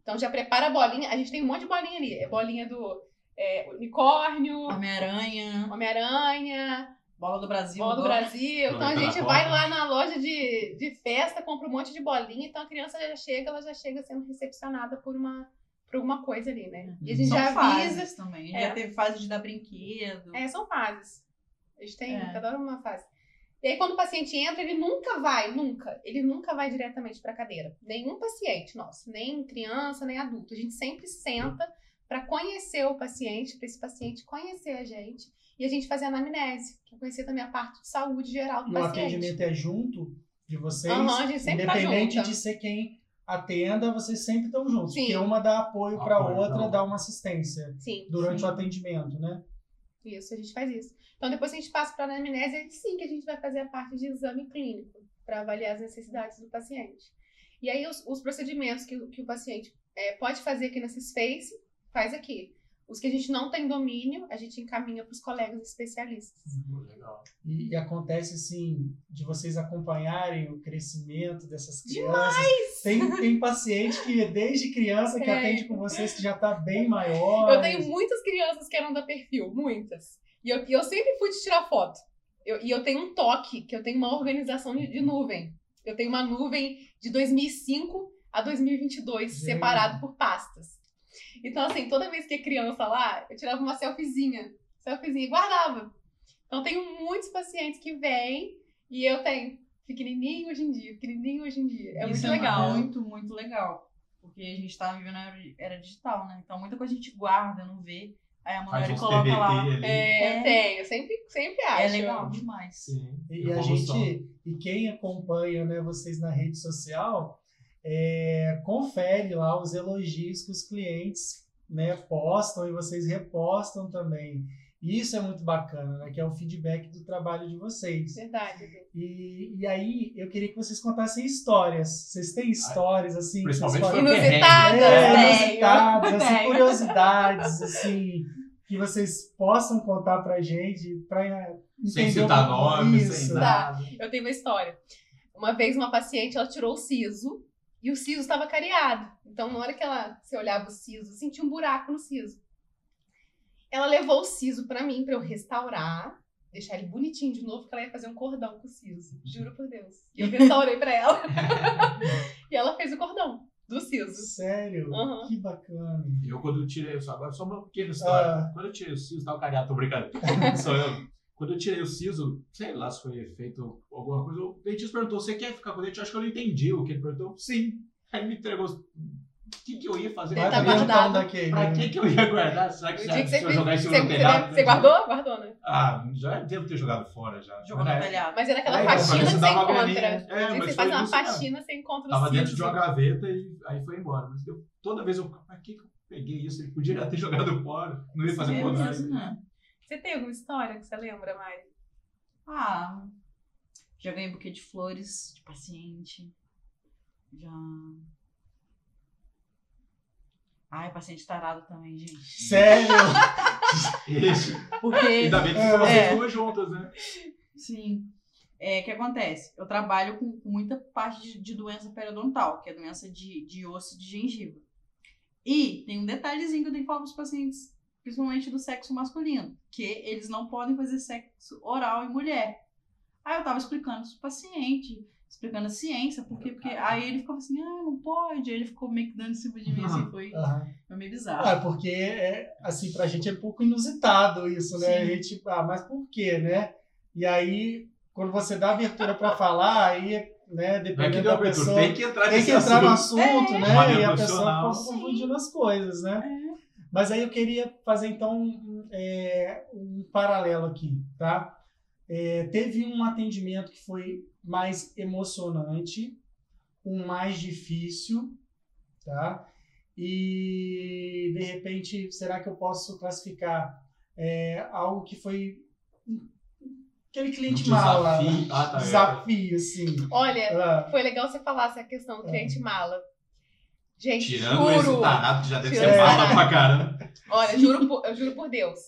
Então, já prepara a bolinha. A gente tem um monte de bolinha ali. É bolinha do é, unicórnio, Homem-Aranha, Homem-Aranha, Bola do Brasil. Bola do agora. Brasil. Então a gente vai lá na loja de, de festa, compra um monte de bolinha, então a criança já chega, ela já chega sendo recepcionada por uma por alguma coisa ali, né? E a gente São já avisa. fases também. A gente É. já teve fase de dar brinquedo. É, são fases. A gente tem, É. cada hora uma fase. E aí, quando o paciente entra, ele nunca vai, nunca, ele nunca vai diretamente para a cadeira. Nenhum paciente nosso, nem criança, nem adulto. A gente sempre senta para conhecer o paciente, para esse paciente conhecer a gente. E a gente fazer anamnese, que é conhecer também a parte de saúde geral do E o paciente. atendimento é junto de vocês, Aham, a gente sempre tá independente junta. de ser quem atenda, vocês sempre estão juntos. Sim. Porque uma dá apoio para a outra, não. dá uma assistência Sim. durante Sim. o atendimento, né? Isso, a gente faz isso. Então, depois que a gente passa para a anamnese, aí sim que a gente vai fazer a parte de exame clínico, para avaliar as necessidades do paciente. E aí, os, os procedimentos que, o- que o paciente eh, pode fazer aqui na Cisface, faz aqui. Os que a gente não tem domínio, a gente encaminha para os colegas especialistas. Pô, Legal. E, e acontece, assim, de vocês acompanharem o crescimento dessas crianças. Tem, tem paciente que, desde criança, que É. atende com vocês, que já está bem maior. Eu tenho muitas crianças que eram da perfil, muitas. E eu, eu sempre fui de tirar foto. Eu- e eu tenho um toque, que eu tenho uma organização de, de nuvem. Eu tenho uma nuvem de 2005 a 2022, Gente. separado por pastas. Então, assim, toda vez que é criança lá, eu tirava uma selfiezinha, selfiezinha e guardava. Então, tenho muitos pacientes que vêm e eu tenho pequenininho hoje em dia, pequenininho hoje em dia. É Isso muito legal. muito, muito legal. Porque a gente tá vivendo a era- digital, né? Então muita coisa a gente guarda, não vê. Aí a uns coloca lá. ali. É, É. eu tenho, sempre, sempre acho. É legal demais. Sim. E a gente, e quem acompanha né, vocês na rede social, é, confere lá os elogios que os clientes né, postam e vocês repostam também. E Isso é muito bacana, né? Que é o feedback do trabalho de vocês. Verdade. E, e aí, eu queria que vocês contassem histórias. Vocês têm histórias, assim, que vocês Principalmente podem-. Inusitadas, é, tenho. inusitadas, assim, curiosidades, assim, que vocês possam contar pra gente, pra entender Sem citar nomes, sem nada. Eu tenho uma história. Uma vez uma paciente, ela tirou o siso e o siso estava cariado. Então, na hora que ela, você olhava o siso, sentia um buraco no siso. Ela levou o siso pra mim, pra eu restaurar, deixar ele bonitinho de novo, que ela ia fazer um cordão com o siso. Juro por Deus. E eu restaurei pra ela. e ela fez o cordão do siso. Sério? Aham. Que bacana. Eu, quando eu tirei, só agora só uma pequena história. Ah. Quando eu tirei o siso, tava cariado, tô brincando. Sou eu. Quando eu tirei o siso, sei lá se foi feito alguma coisa, o dentista perguntou: você quer ficar com o dente? Eu acho que eu não entendi o que ele perguntou. Sim. Aí ele me entregou. O que, que eu ia fazer? Tá guardado. daquele. Pra né? que, que eu ia guardar? Será que, que se você eu fez. jogar do você, telhado? você guardou? Guardou, né? Ah, já devo ter jogado fora já. Jogou Mas no na telhado. Mas é naquela É, faxina pra ver que você encontra. É, você faz uma isso faxina, você encontra o Tava dentro de uma gaveta e aí foi embora. Mas eu, toda vez eu, pra que, que eu peguei isso? Ele podia ter jogado fora. Não ia fazer É podagem. Você tem alguma história que você lembra, Mari? Ah, já ganhei buquê de flores de paciente. Já. Ai, paciente tarado também, gente. Sério? Isso. Porque. Ainda bem que É. vocês É. duas juntas, né? Sim. É, o que acontece? Eu trabalho com, muita parte de, de doença periodontal, que é doença de, de osso e de gengiva. E tem um detalhezinho que eu tenho que falar para os pacientes, principalmente do sexo masculino, que eles não podem fazer sexo oral em mulher. Aí eu tava explicando isso pro paciente, explicando a ciência, porque, porque aí ele ficou assim, ah, não pode. Aí ele ficou meio que dando em cima de mim, assim, foi, foi meio bizarro. Ah, porque, é, assim, pra gente é um pouco inusitado isso, né? A Sim. gente, ah, mas por quê, né? E aí, quando você dá abertura pra falar, aí, né, é dependendo da abertura, pessoa... tem que entrar Tem que entrar no assunto. É. né? E a pessoa acaba confundindo as coisas, né? É. Mas aí eu queria fazer então um, é, um paralelo aqui, tá? É, teve um atendimento que foi mais emocionante, um mais difícil, tá? E de repente, será que eu posso classificar é, algo que foi aquele cliente Um mala, desafio. Ah, tá, é. desafio, assim. Olha, Ah, foi legal você falar essa questão do cliente mala. Gente, Tirando esse juro. tarado que já deve Tirando ser esse tarado. pra caramba. Olha, juro por, eu juro por Deus.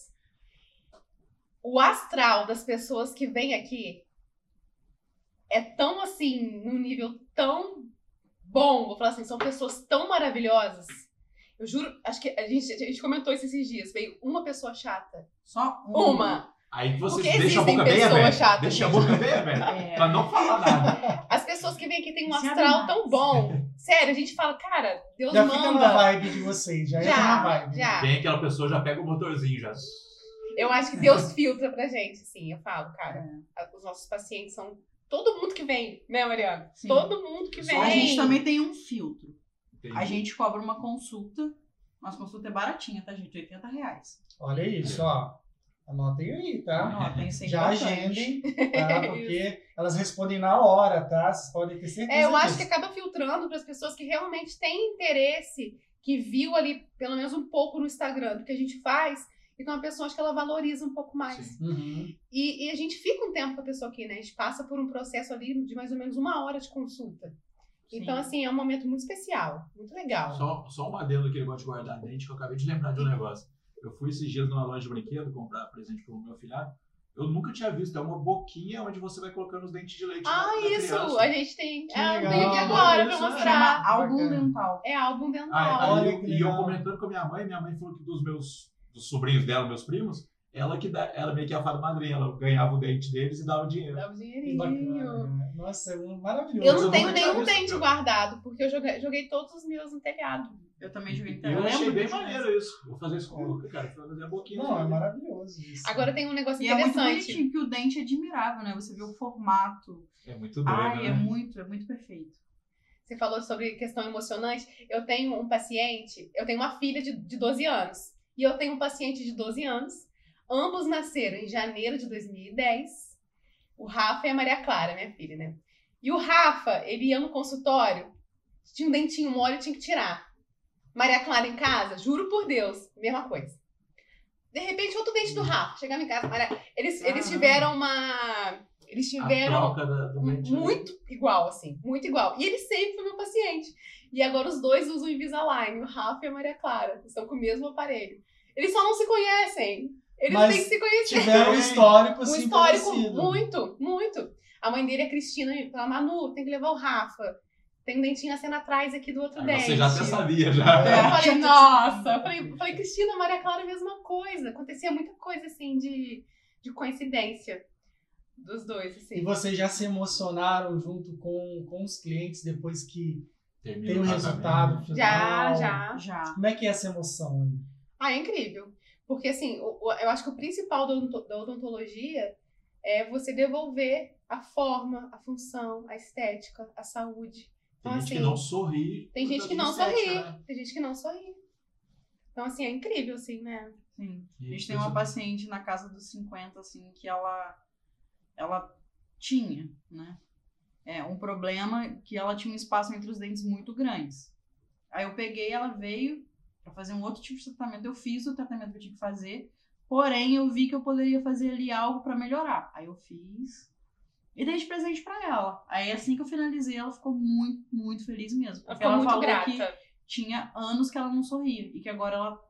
O astral das pessoas que vêm aqui é tão assim, num nível tão bom. Vou falar assim, são pessoas tão maravilhosas. Eu juro, acho que a gente, a gente comentou isso esses dias. Veio uma pessoa chata. Só Uma. Aí vocês Porque deixam a existem boca bem pessoas aberta. chatas, Deixa a gente. boca bem aberta. É. Pra não falar nada. As pessoas que vêm aqui têm um Se astral tão bom. Sério, a gente fala, cara, Deus já fica na manda. vibe de vocês, já, entra na Já, vibe. já. Tem aquela pessoa já pega o motorzinho já. Eu acho que Deus filtra pra gente, sim, eu falo, cara. É. A- Os nossos pacientes são todo mundo que vem, né, Mariana? Sim. Todo mundo que Só vem. A gente também tem um filtro. Entendi. A gente cobra uma consulta. Nossa consulta é baratinha, tá, gente? 80 reais. Olha isso, ó. Anotem aí, tá? Ó, tem isso é Já agendem, tá? Porque elas respondem na hora, tá? Vocês podem ter certeza É, eu acho que disso. acaba filtrando para as pessoas que realmente têm interesse, que viu ali pelo menos um pouco no Instagram do que a gente faz. Então a pessoa acho que ela valoriza um pouco mais. Sim. Uhum. E, e a gente fica um tempo com a pessoa aqui, né? A gente passa por um processo ali de mais ou menos uma hora de consulta. Sim. Então, assim, é um momento muito especial, muito legal. Só, só um adendo que ele gosta de guardar dente, que eu acabei de lembrar de um negócio. Eu fui esses dias numa loja de brinquedo comprar presente pro meu filhado. Eu nunca tinha visto. É uma boquinha onde você vai colocando os dentes de leite. Ah, isso! criança. A gente tem. Que Ah, legal. tem aqui agora pra Chama mostrar. álbum dental. É álbum dental. Ah, Olha eu- que e eu comentando com a minha mãe, minha mãe falou que dos meus dos sobrinhos dela, meus primos, ela que dá, ela meio que é a fada madrinha, ela ganhava o dente deles e dava o dinheiro. Um Que dinheirinho. bacana. Nossa, é maravilhoso. Eu não eu tenho nenhum dente Eu- guardado, porque eu joguei, joguei todos os meus no telhado. Eu também joguei no E telhado. eu achei lembro bem maneiro isso. Vou fazer isso com o Luca, cara. Fazer a boquinha. Não, é maravilhoso isso. Agora tem um negócio E é muito interessante. bonitinho, que o dente é admirável, né? Você vê o formato. É muito doido, Ai, né? é muito, é muito perfeito. Você falou sobre questão emocionante. Eu tenho um paciente, eu tenho uma filha de, de 12 anos. E eu tenho um paciente de 12 anos. Ambos nasceram em janeiro de 2010. O Rafa e a Maria Clara, minha filha, né? E o Rafa, ele ia no consultório, tinha um dentinho mole, tinha que tirar. Maria Clara em casa, juro por Deus, mesma coisa. De repente, outro dente do Rafa. Chegava em casa, Maria... eles, eles Ah. tiveram uma. Eles tiveram troca da, muito igual, assim, muito igual. E ele sempre foi meu paciente. E agora os dois usam Invisalign, o Rafa e a Maria Clara. Estão com o mesmo aparelho. Eles só não se conhecem. Eles Mas têm que se conhecer. Tiveram um histórico Um assim histórico parecido. muito, muito. A mãe dele é Cristina fala, Manu, tem que levar o Rafa. Tem um dentinho nascendo atrás aqui do outro Aí dente. Você já até sabia, É. já. Eu falei, nossa, eu falei, eu falei, Cristina, Maria Clara, a mesma coisa. Acontecia muita coisa, assim, de, de coincidência dos dois, assim. E vocês já se emocionaram junto com, com os clientes depois que Termina tem o resultado final? Já, já. Já. Como é que é essa emoção aí? Ah, é incrível. Porque, assim, eu acho que o principal da odontologia é você devolver a forma, a função, a estética, a saúde. Tem Então, gente que assim, não sorri. Tem gente que não sorri. né? Tem gente que não sorri. Então, assim, é incrível, assim, né? Sim. A gente tem uma paciente na casa dos 50, assim, que ela, ela tinha, né? É, um problema que ela tinha um espaço entre os dentes muito grandes. Aí eu peguei, ela veio pra fazer um outro tipo de tratamento. Eu fiz o tratamento que eu tinha que fazer, porém eu vi que eu poderia fazer ali algo pra melhorar. Aí eu fiz e dei de presente pra ela. Aí assim que eu finalizei, ela ficou muito, muito feliz mesmo. Ela Porque ficou muito falou grata. que tinha anos que ela não sorria e que agora ela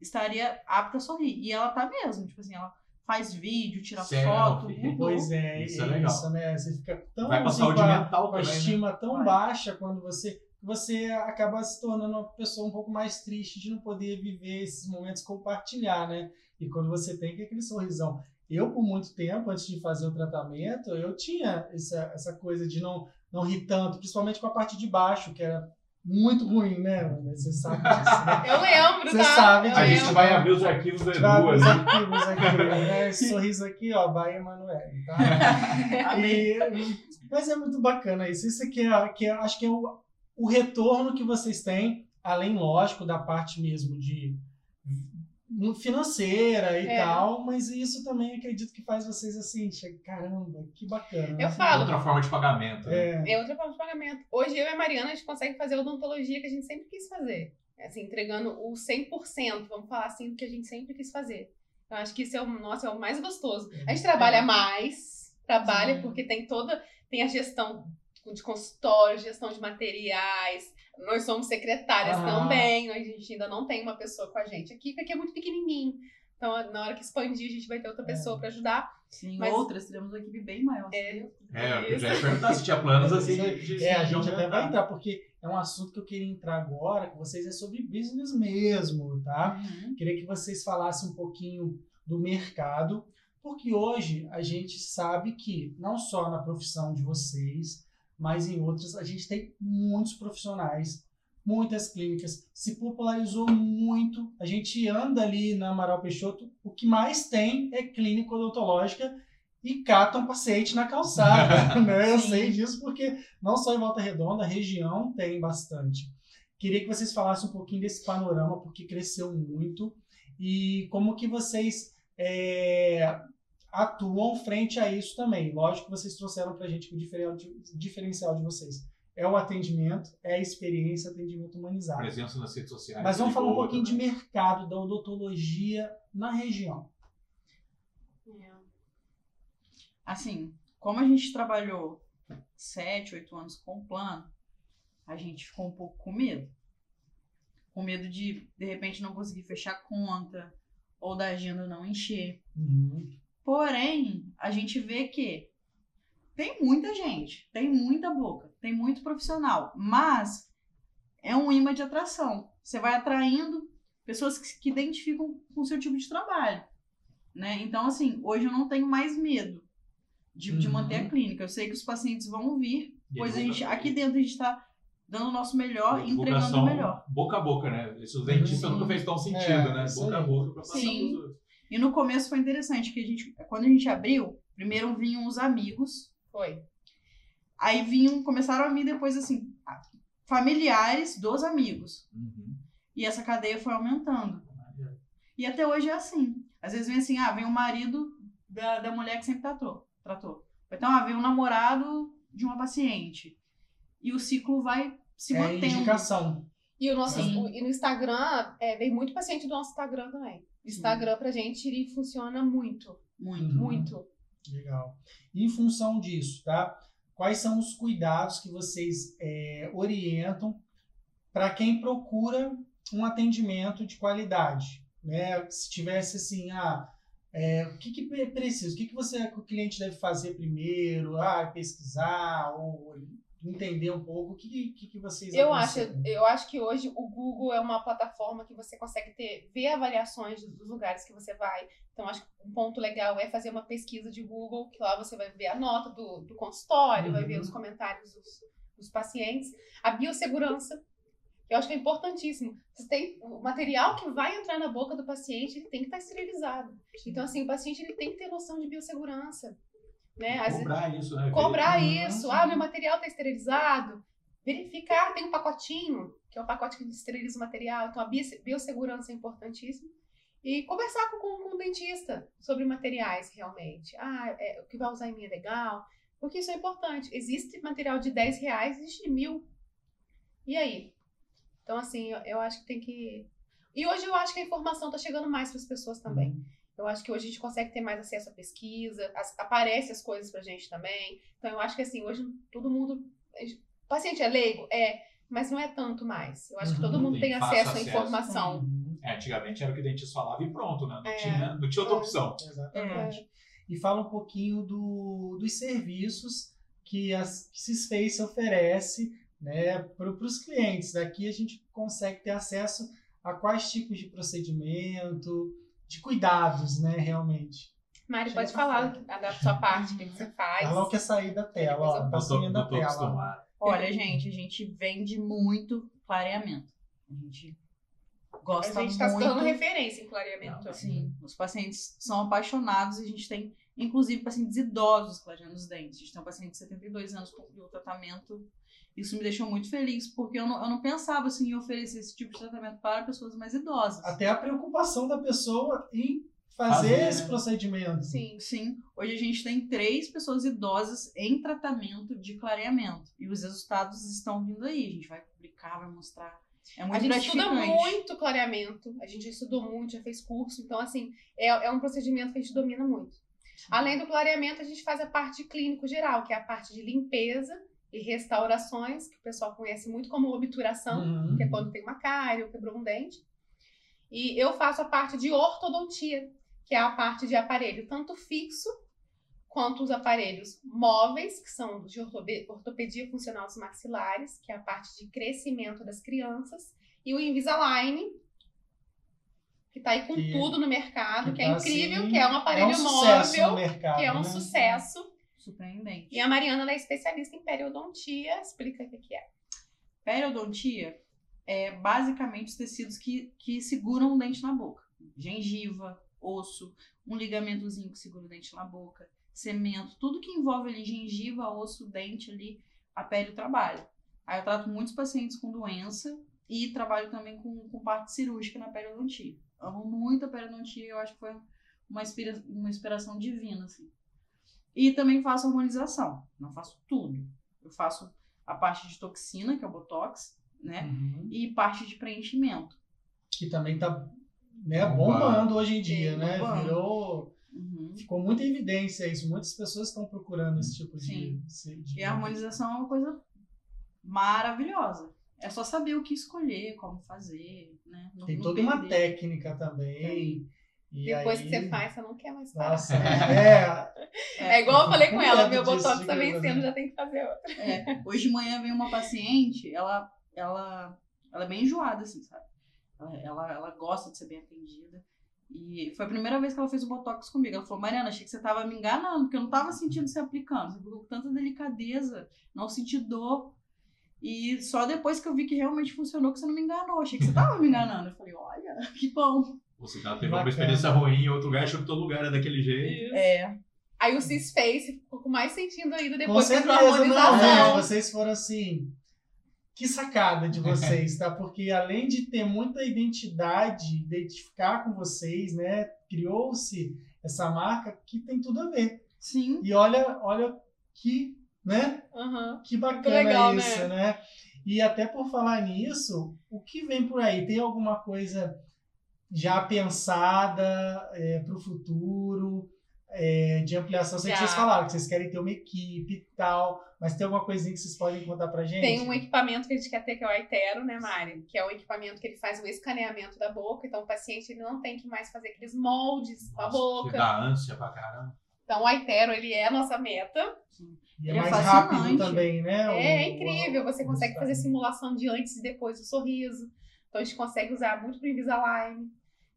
estaria apta a sorrir. E ela tá mesmo, tipo assim, ela faz vídeo, tira Selfie. foto, tudo. Pois é, Isso isso, é legal. né? Você fica tão Vai pra assim, com a- mental com a também, né? estima tão Vai. baixa quando você você acaba se tornando uma pessoa um pouco mais triste de não poder viver esses momentos compartilhar, né? E quando você tem que é aquele sorrisão. Eu, por muito tempo, antes de fazer o tratamento, eu tinha essa, essa coisa de não, não rir tanto, principalmente com a parte de baixo, que era muito ruim, né? Você sabe disso, né? Eu lembro, Você tá? sabe eu A gente lembro. vai abrir os arquivos do Edu os ali. arquivos aqui, né? Esse sorriso aqui, ó, vai Emanuele, tá? E- mas é muito bacana isso. Isso aqui é, que é- acho que é o, o retorno que vocês têm, além, lógico, da parte mesmo de financeira e É. tal, mas isso também acredito que faz vocês assim, caramba, que bacana. Eu falo. Outra forma de pagamento. né? É, É outra forma de pagamento. Hoje eu e a Mariana, a gente consegue fazer a odontologia que a gente sempre quis fazer. Assim, entregando o 100%, vamos falar assim, do que a gente sempre quis fazer. Eu acho que isso é o, nossa, é o mais gostoso. A gente trabalha mais, trabalha Sim. porque tem toda, tem a gestão de consultório, gestão de materiais. Nós somos secretárias Aham. também, a gente ainda não tem uma pessoa com a gente aqui, porque aqui é muito pequenininho. Então, na hora que expandir, a gente vai ter outra pessoa para ajudar. Sim, Mas- outras, teremos uma equipe bem maior. É, É, eu já ia perguntar se tinha planos assim de, de É, a de gente até vai entrar, porque é um assunto que eu queria entrar agora com vocês, é sobre business mesmo, tá? Uhum. Queria que vocês falassem um pouquinho do mercado, porque hoje a gente sabe que, não só na profissão de vocês, mas em outras, a gente tem muitos profissionais, muitas clínicas, se popularizou muito. A gente anda ali na Amaral Peixoto, o que mais tem é clínica odontológica e catam paciente na calçada. né? Eu sei disso porque não só em Volta Redonda, a região tem bastante. Queria que vocês falassem um pouquinho desse panorama, porque cresceu muito, e como que vocês é, atuam frente a isso também. Lógico que vocês trouxeram para a gente que o diferencial de, de vocês é o atendimento, é a experiência, atendimento humanizado. Presença nas redes sociais. Mas vamos falar um pouquinho de também. mercado da odontologia na região. é. Assim, como a gente trabalhou sete, oito anos com o plano, a gente ficou um pouco com medo. Com medo de, de repente, não conseguir fechar a conta ou da agenda não encher. Uhum. Porém, a gente vê que tem muita gente, tem muita boca, tem muito profissional, mas é um imã de atração. Você vai atraindo pessoas que se identificam com o seu tipo de trabalho. né? Então, assim, hoje eu não tenho mais medo de, de Uhum. manter a clínica. Eu sei que os pacientes vão vir, pois a gente, aqui dentro a gente está dando o nosso melhor, e entregando o melhor. Boca a boca, né? Isso os dentistas Sim. nunca fez tão sentido, É, né? Boca a boca pra passar Sim. pros outros. E no começo foi interessante, que a gente, quando a gente abriu, primeiro vinham os amigos, Foi. aí vinham, começaram a vir depois, assim, familiares dos amigos. Uhum. E essa cadeia foi aumentando. E até hoje é assim. Às vezes vem assim, ah, vem o marido da, da mulher que sempre tratou. tratou. Então, ah, vem o namorado de uma paciente. E o ciclo vai se É mantendo. indicação. E, o nosso, o- e no Instagram, é, vem muito paciente do nosso Instagram também. Instagram pra gente, ele funciona muito. Muito. Uhum. Muito. Legal. E em função disso, tá? Quais são os cuidados que vocês é, orientam para quem procura um atendimento de qualidade? Né? Se tivesse assim, ah, é, o que, que pre- precisa? O que, que você, que o cliente deve fazer primeiro? Ah, pesquisar ou entender um pouco. O que, que, que vocês Eu acho, eu acho que hoje o Google é uma plataforma que você consegue ter, ver avaliações dos lugares que você vai. Então, acho que um ponto legal é fazer uma pesquisa de Google, que lá você vai ver a nota do, do consultório, vai ver Uhum. os comentários dos, dos pacientes. A biossegurança, que eu acho que é importantíssimo. Você tem o material que vai entrar na boca do paciente, ele tem que estar esterilizado. Então, assim, o paciente ele tem que ter noção de biossegurança. Né? Vezes- Cobrar isso, né? cobrar Uhum. isso. Ah, meu material está esterilizado. Verificar, tem um pacotinho, que é o pacote que esteriliza o material. Então, a bios- biossegurança é importantíssima. E conversar com, com, com o dentista sobre materiais, realmente. Ah, é, o que vai usar em mim é legal. Porque isso é importante. Existe material de 10 reais, existe de mil. E aí? Então, assim, eu, eu acho que tem que... E hoje eu acho que a informação está chegando mais para as pessoas também. Eu acho que hoje a gente consegue ter mais acesso à pesquisa, as, aparece as coisas pra gente também. Então eu acho que assim, hoje todo mundo. O paciente é leigo? É, mas não é tanto mais. Eu acho que todo Uhum, mundo tem tem fácil acesso à acesso. informação. Uhum. É, antigamente era o que o dentista falava e pronto, né? Não, É. tinha, não tinha outra É. opção. Exatamente. E fala um pouquinho do, dos serviços que a Cisface oferece né, para os clientes. Daqui a gente consegue ter acesso a quais tipos de procedimento, de cuidados, né, realmente. Mari, Chega pode falar da sua parte, o que que você faz. Ela não quer sair da tela, ó, tá Não tô, da não tela. acostumado. Olha, gente, a gente vende muito clareamento. A gente A gosta gente tá se muito. tornando referência em clareamento. Sim, os pacientes são apaixonados e a gente tem, inclusive, pacientes idosos clareando os dentes. A gente tem um paciente de 72 anos que concluiu o tratamento. Isso me deixou muito feliz, porque eu não, eu não pensava assim, em oferecer esse tipo de tratamento para pessoas mais idosas. Até a preocupação da pessoa em fazer, Fazer, esse né? procedimento. Sim. Sim, hoje a gente tem três pessoas idosas em tratamento de clareamento. E os resultados estão vindo aí. A gente vai publicar, vai mostrar. É muito A gente estuda muito clareamento, a gente já estudou muito, já fez curso, então assim, é, é um procedimento que a gente domina muito. Além do clareamento, a gente faz a parte clínico geral, que é a parte de limpeza e restaurações, que o pessoal conhece muito como obturação, Uhum. que é quando tem uma cárie ou quebrou um dente. E eu faço a parte de ortodontia, que é a parte de aparelho tanto fixo quanto os aparelhos móveis, que são de ortope- ortopedia funcional dos maxilares, que é a parte de crescimento das crianças, e o Invisalign, que tá aí com Que- tudo no mercado, que que, é tá, incrível, assim, que é um É aparelho um sucesso no móvel, mercado. que é um né? sucesso. Surpreendente. E a Mariana ela é especialista em periodontia, explica o que é. Periodontia é basicamente os tecidos que, que seguram o dente na boca. Gengiva, osso, um ligamentozinho que segura o dente na boca, cemento, tudo que envolve ali gengiva, osso, dente ali, a pele trabalha. Aí eu trato muitos pacientes com doença e trabalho também com, com parte cirúrgica na periodontia. Amo muito a periodontia e eu acho que foi uma, inspira, uma inspiração divina, assim. E também faço harmonização. Não faço tudo. Eu faço a parte de toxina, que é o Botox, né? Uhum. E parte de preenchimento. Que também tá né, Bombando. hoje em dia, Sim, né? bombando. Virou. Uhum. Ficou muita evidência isso. Muitas pessoas estão procurando esse tipo de. Sim. de- E a harmonização é uma coisa maravilhosa. É só saber o que escolher, como fazer, né? Não- Tem não toda uma técnica também. E Depois aí- que você faz, você não quer mais parar. Nossa, é. É igual eu falei com ela, meu botox tá vencendo, já tem que fazer outro. É, hoje de manhã veio uma paciente, ela, ela, ela é bem enjoada, assim, sabe? Ela, ela, ela gosta de ser bem atendida. E foi a primeira vez que ela fez o botox comigo. Ela falou: Mariana, achei que você tava me enganando, porque eu não tava sentindo você aplicando. Você ficou com tanta delicadeza, não senti dor. E só depois que eu vi que realmente funcionou que você não me enganou. Achei que você tava me enganando. Eu falei: olha, que bom. Você tá, teve uma Bacana. experiência ruim em outro lugar, achou que todo lugar era daquele jeito. É. Aí o Cis fez ficou com mais sentido ainda depois com a certeza, não. É, harmonização. vocês foram assim. Que sacada de vocês, tá? Porque além de ter muita identidade, identificar com vocês, né? Criou-se essa marca que tem tudo a ver. Sim. E olha, olha que, né? Aham. Que bacana legal, isso, né? E até por falar nisso, o que vem por aí? Tem alguma coisa já pensada para o futuro, é, de ampliação? Sei que Já. vocês falaram que vocês querem ter uma equipe e tal, mas tem alguma coisinha que vocês podem contar pra gente? Tem um equipamento que a gente quer ter, que é o Aitero, né, Mari? Que é o equipamento que ele faz o escaneamento da boca. Então, o paciente ele não tem que mais fazer aqueles moldes com a Nossa, boca. Que dá ânsia pra caramba. Então, o Aitero, ele é a nossa meta. E é Ele é mais fascinante. rápido também, né? É, O- incrível. Você o- consegue o- fazer simulação de antes e depois do sorriso. Então, a gente consegue usar muito pro Invisalign.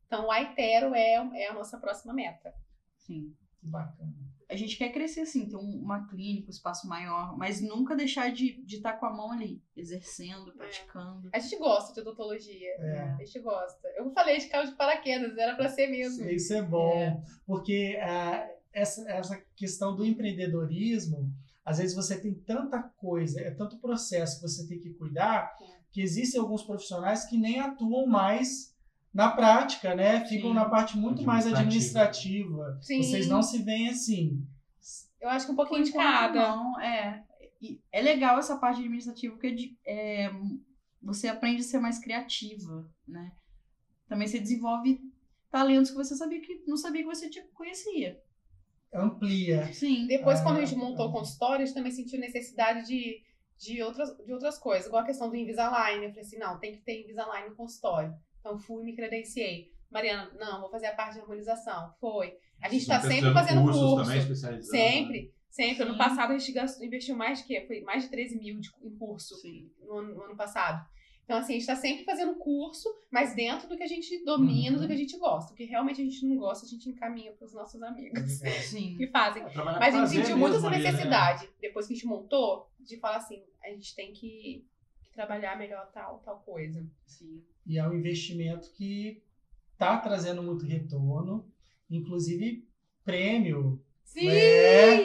Então, o Aitero é, é a nossa próxima meta. Sim. Que bacana. A gente quer crescer, assim, ter um- uma clínica, um espaço maior, mas nunca deixar de estar com a mão ali, exercendo, praticando. A gente gosta de odontologia. É. A gente gosta. Eu falei de carro de paraquedas, era pra ser mesmo. Isso é bom, É. porque ah, essa, essa questão do empreendedorismo, às vezes você tem tanta coisa, é tanto processo que você tem que cuidar, É. que existem alguns profissionais que nem atuam mais na prática, né? Ficam Sim. na parte muito mais Administrativa. Sim. Vocês não se veem assim. Eu acho que um pouquinho de cada. Não, é. É legal essa parte administrativa, porque é, você aprende a ser mais criativa, né? Também você desenvolve talentos que você sabia que não sabia que você conhecia. Amplia. Sim. Depois, Ah, quando a gente montou o tá. consultório, a gente também sentiu necessidade de, de, outras, de outras coisas, igual a questão do Invisalign. Eu falei assim, não, tem que ter Invisalign no consultório. Então, fui e me credenciei. Mariana, não, vou fazer a parte de harmonização. Foi. A gente está Vocês sempre fazendo cursos curso. também especializados. Sempre, sempre. Ano Sim. passado a gente gastou, investiu mais de quê? Foi mais de 13 mil de, em curso Sim. no ano, no ano passado. Então, assim, a gente está sempre fazendo curso, mas dentro do que a gente domina, Uhum. do que a gente gosta. O que realmente a gente não gosta, a gente encaminha para os nossos amigos Sim. que fazem. É, Mas a gente sentiu muito essa ali, né? necessidade, depois que a gente montou, de falar assim, a gente tem que, que trabalhar melhor tal, tal coisa. Sim. E é um investimento que está trazendo muito retorno, inclusive prêmio. Sim! É.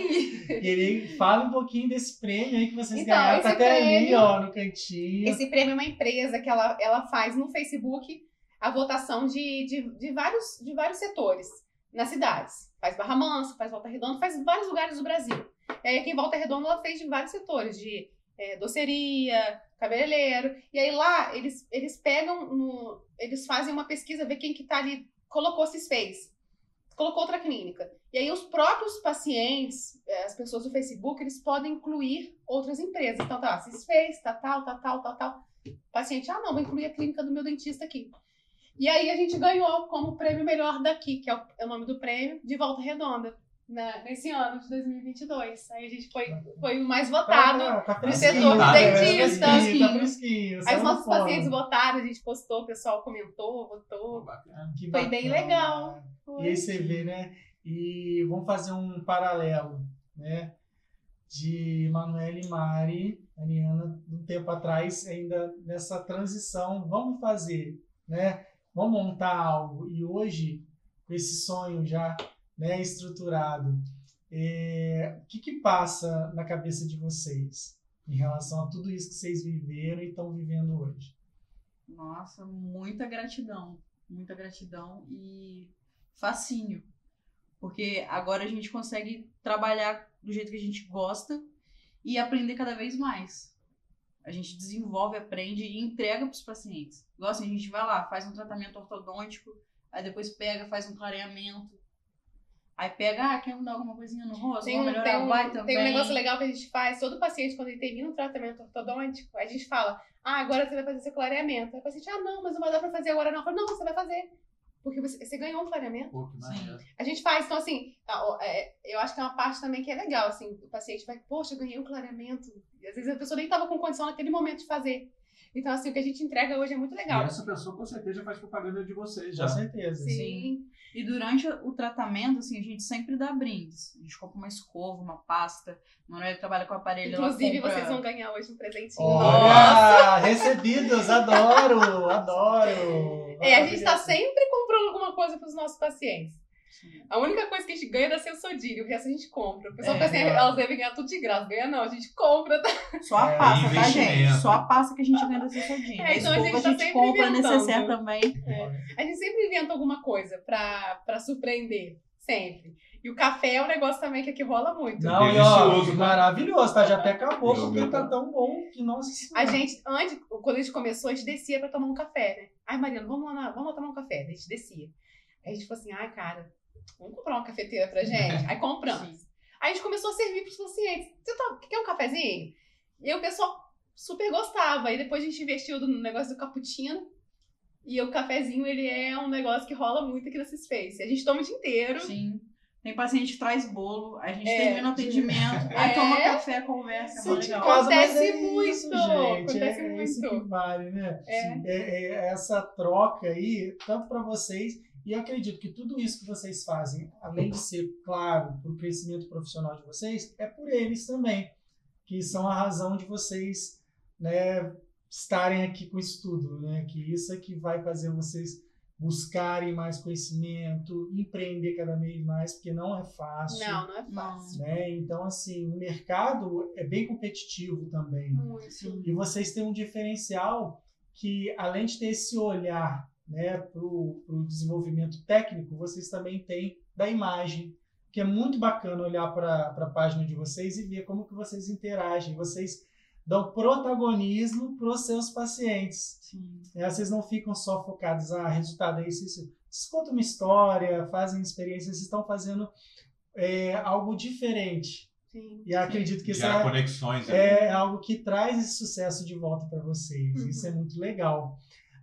Ele fala um pouquinho desse prêmio aí que vocês Então, ganharam. Tá esse até ali, prêmio- ó, no cantinho. Esse prêmio é uma empresa que ela, ela faz no Facebook a votação de, de, de, vários, de vários setores nas cidades. Faz Barra Mansa, faz Volta Redonda, faz vários lugares do Brasil. E aí aqui em Volta Redonda ela fez de vários setores, de é, doceria, cabeleireiro. E aí lá eles, eles pegam, no, eles fazem uma pesquisa, ver quem que tá ali, colocou se fez. Colocou outra clínica. E aí os próprios pacientes, é, as pessoas do Facebook, eles podem incluir outras empresas. Então tá, se fez, tá tal, tá tal, tá tal. Paciente, ah não, vou incluir a clínica do meu dentista aqui. E aí a gente ganhou como prêmio melhor daqui, que é o, é o nome do prêmio, de Volta Redonda, na- nesse ano de 2022. Aí a gente foi, foi o mais votado. Tá, tá no setor do né? dentista. Tá fresquinho, tá. Aí os na nossos pacientes votaram, a gente postou, o pessoal comentou, votou. Bacana. Foi bem bacana. legal. E aí você vê, né? E vamos fazer um paralelo, né? De Manuela e Mari, Ariana, um tempo atrás, ainda nessa transição, vamos fazer, né? Vamos montar algo. E hoje, com esse sonho já né, estruturado, é, o que, que passa na cabeça de vocês em relação a tudo isso que vocês viveram e estão vivendo hoje? Nossa, muita gratidão. Muita gratidão e fascínio. Porque agora a gente consegue trabalhar do jeito que a gente gosta e aprender cada vez mais. A gente desenvolve, aprende e entrega para os pacientes. Igual assim, a gente vai lá, faz um tratamento ortodôntico, aí depois pega, faz um clareamento. Aí pega, ah, quer mudar alguma coisinha no rosto? Tem um, melhorar, tem, um, vai também. tem um negócio legal que a gente faz. Todo paciente, quando ele termina um tratamento ortodôntico, a gente fala: Ah, agora você vai fazer seu clareamento. Aí o paciente, ah, não, mas não vai dar pra fazer agora, não. Eu falo, não, você vai fazer. Porque você, você ganhou um clareamento. Pô. A gente faz, então assim, é, eu acho que é uma parte também que é legal, assim, o paciente vai, poxa, eu ganhei um clareamento. E às vezes a pessoa nem estava com condição naquele momento de fazer. Então, assim, o que a gente entrega hoje é muito E legal. essa pessoa com certeza faz propaganda de vocês já. Com certeza. Sim. E durante o tratamento, assim, a gente sempre dá brindes. A gente compra uma escova, uma pasta. O Manuel trabalha com aparelho. ela Inclusive, compra- vocês vão ganhar hoje um presentinho. Olha, recebidos, adoro, adoro. É, a gente tá Maravilhoso. sempre comprando alguma coisa pros nossos pacientes. Sim. A única coisa que a gente ganha é da Sensodilha, o resto a gente compra. O pessoal É, pensa assim, é. elas devem ganhar tudo de graça. Ganha não, a gente compra. Tá? Só a É, pasta, tá, investimento. gente? Só a pasta que a gente ganha da Sensodinha. É, então a gente a tá gente sempre compra inventando. necessaire também. A gente sempre inventa alguma coisa pra, pra surpreender. Sempre. E o café é um negócio também que aqui rola muito. Não, e ó, né? maravilhoso, tá? Já até acabou, Meu porque tá tão bom que, nossa A senhora. gente, antes, quando a gente começou, a gente descia pra tomar um café, né? Ai, Mariana, vamos lá, vamos lá tomar um café. A gente descia. Aí a gente falou assim, ai, cara, vamos comprar uma cafeteira pra gente? Aí compramos. Sim. Aí a gente começou a servir pros pacientes. Você tá, quer um cafezinho? E aí o pessoal super gostava. Aí depois a gente investiu no negócio do cappuccino. E o cafezinho, ele é um negócio que rola muito aqui nessa Space. A gente toma o dia inteiro. Sim. Tem paciente que traz bolo, a gente É. termina o atendimento, aí É. toma café, conversa, é de legal. casa, mas Acontece é isso, muito, gente, acontece é isso muito. que vale, né? É. É, é essa troca aí, tanto para vocês, e eu acredito que tudo isso que vocês fazem, além de ser, claro, para o crescimento profissional de vocês, é por eles também, que são a razão de vocês né, estarem aqui com isso tudo, né? Que isso é que vai fazer vocês buscarem mais conhecimento, empreender cada vez mais, porque não é fácil. Não, não é fácil. Né? Então, assim, o mercado é bem competitivo também. Muito. E vocês têm um diferencial que, além de ter esse olhar né, para o desenvolvimento técnico, vocês também têm da imagem, que é muito bacana olhar para a página de vocês e ver como que vocês interagem. Vocês dão protagonismo para os seus pacientes. Né? Vocês não ficam só focados, ah, resultado é isso, isso. Vocês contam uma história, fazem experiências, vocês estão fazendo é, algo diferente. Sim. E acredito que isso é, conexões. é algo que traz esse sucesso de volta para vocês. Uhum. Isso é muito legal.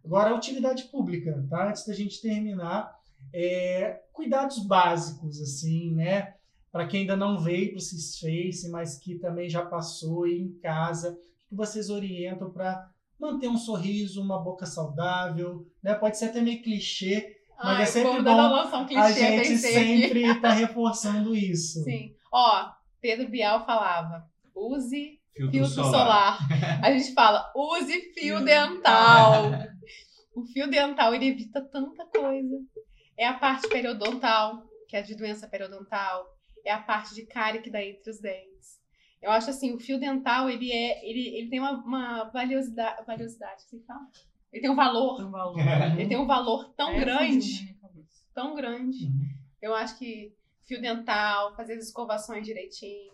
Agora, a utilidade pública, tá? Antes da gente terminar, é, cuidados básicos, assim, né? Para quem ainda não veio para o Cisface, mas que também já passou em casa, o que vocês orientam para manter um sorriso, uma boca saudável, né? Pode ser até meio clichê, Mas Ai, é sempre bom um clichê, a gente sempre está reforçando isso. Sim. Ó, Pedro Bial falava, use Filtro, filtro solar. solar. A gente fala, use fio dental. O fio dental, ele evita tanta coisa. É a parte periodontal, que é de doença periodontal. É a parte de cárie que dá entre os dentes. Eu acho assim, o fio dental, ele é, ele, ele tem uma, uma valiosidade, valiosidade, assim fala? Ele tem um valor, Tem um valor. ele tem um valor tão É, grande, tão grande. Uhum. Eu acho que fio dental, fazer as escovações direitinho.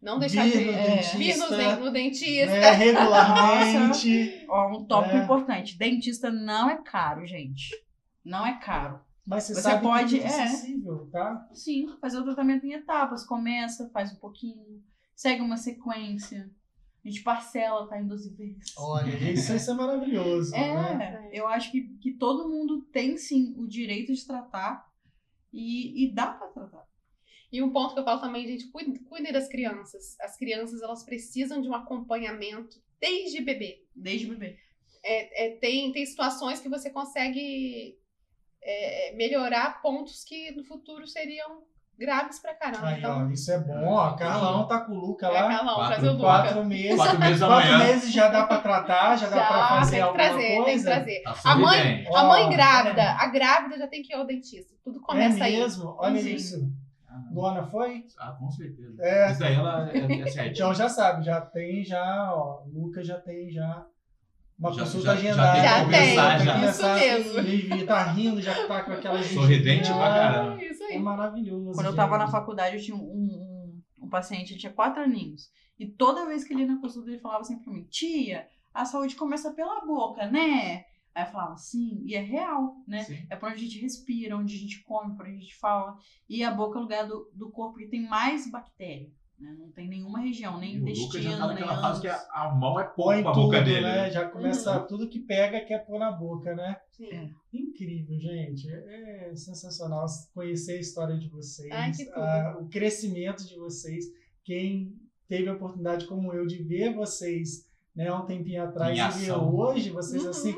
Não deixar Vir de no é, dentista, vir no, den- no dentista. né, regularmente. Ó, um tópico É. importante. Dentista não é caro, gente. Não é caro. Mas você, Você sabe pode- que é é. acessível, tá? Sim, fazer o tratamento em etapas. Começa, faz um pouquinho, segue uma sequência. A gente parcela, tá em 12 vezes. Olha, isso, isso é maravilhoso, né? É, eu acho que, que todo mundo tem sim o direito de tratar e, e dá pra tratar. E um ponto que eu falo também, gente, cuide- cuidem das crianças. As crianças, elas precisam de um acompanhamento desde bebê. Desde bebê. É, é, tem, tem situações que você consegue é, melhorar pontos que no futuro seriam graves pra caramba. Aí, então, ó, isso é bom. Ó, Carlão tá com o Luca é, lá. Carlão, quatro- trazer o Luca. Quatro meses. Quatro meses da Quatro meses já dá pra tratar, já dá Já, pra fazer tem que alguma trazer, tem que coisa. trazer. Tá A mãe-. A mãe grávida, é. a grávida já tem que ir ao dentista. Tudo começa é aí. mesmo? Olha Sim. Isso. Luana foi? Ah, com certeza. É. Isso daí ela é, é certinho. Então já sabe, já tem já, ó, Luca já tem já uma Já- consulta já- já agendada. tem Já começar, tem, já. isso começar, mesmo. Ele tá rindo, já tá com aquela Sorridente pra caramba. Isso É aí. maravilhoso. Quando eu tava na gente. faculdade, eu tinha um, um, um paciente, ele tinha quatro aninhos. E toda vez que ele ia na consulta, ele falava assim pra mim, tia, a saúde começa pela boca, né? Aí eu falava, sim, e é real, né? Sim. É por onde a gente respira, onde a gente come, por onde a gente fala. E a boca é o lugar do, do corpo que tem mais bactéria. Né? Não tem nenhuma região, nem E o Lucas já intestino, tá naquela fase que a, a mão é Põe pouco pra tudo, boca dele. né? né? Já começa tudo que pega quer pôr na boca, né? Sim. É. Incrível, gente. É sensacional conhecer a história de vocês, Ai, a- o crescimento de vocês. Quem teve a oportunidade, como eu, de ver vocês né, um tempinho atrás e ver hoje, vocês Uhum. assim,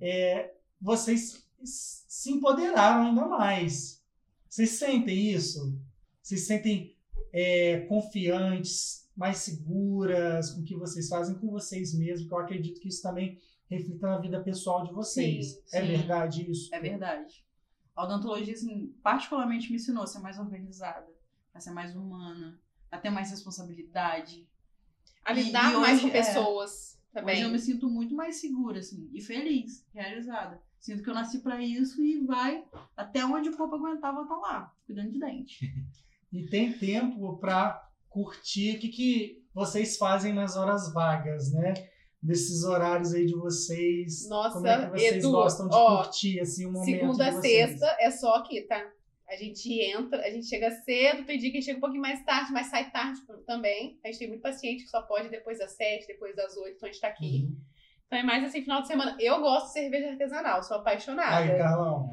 é, vocês se empoderaram ainda mais. Vocês sentem isso? Vocês se sentem é, confiantes, mais seguras com o que vocês fazem com vocês mesmos? Que eu acredito que isso também reflita na vida pessoal de vocês. Sim, é sim. verdade isso? É verdade. A odontologia, assim, particularmente me ensinou a ser mais organizada, a ser mais humana, a ter mais responsabilidade. A E- lidar e mais hoje, com pessoas também. Hoje eu me sinto muito mais segura, assim, e feliz, realizada. Sinto que eu nasci pra isso e vai até onde o corpo aguentar, vou estar lá, cuidando de dente. E tem tempo para curtir o que, que vocês fazem nas horas vagas, né? Desses horários aí de vocês. Nossa, como é que vocês Edu, gostam de ó, curtir assim, o momento Segunda a sexta é só aqui, tá? A gente entra, a gente chega cedo, tem dia que a gente chega um pouquinho mais tarde, mas sai tarde também. A gente tem muito paciente que só pode depois das sete, depois das oito, então a gente tá aqui. Uhum. Então é mais assim, final de semana. Eu gosto de cerveja artesanal, sou apaixonada. Aí, Carlão,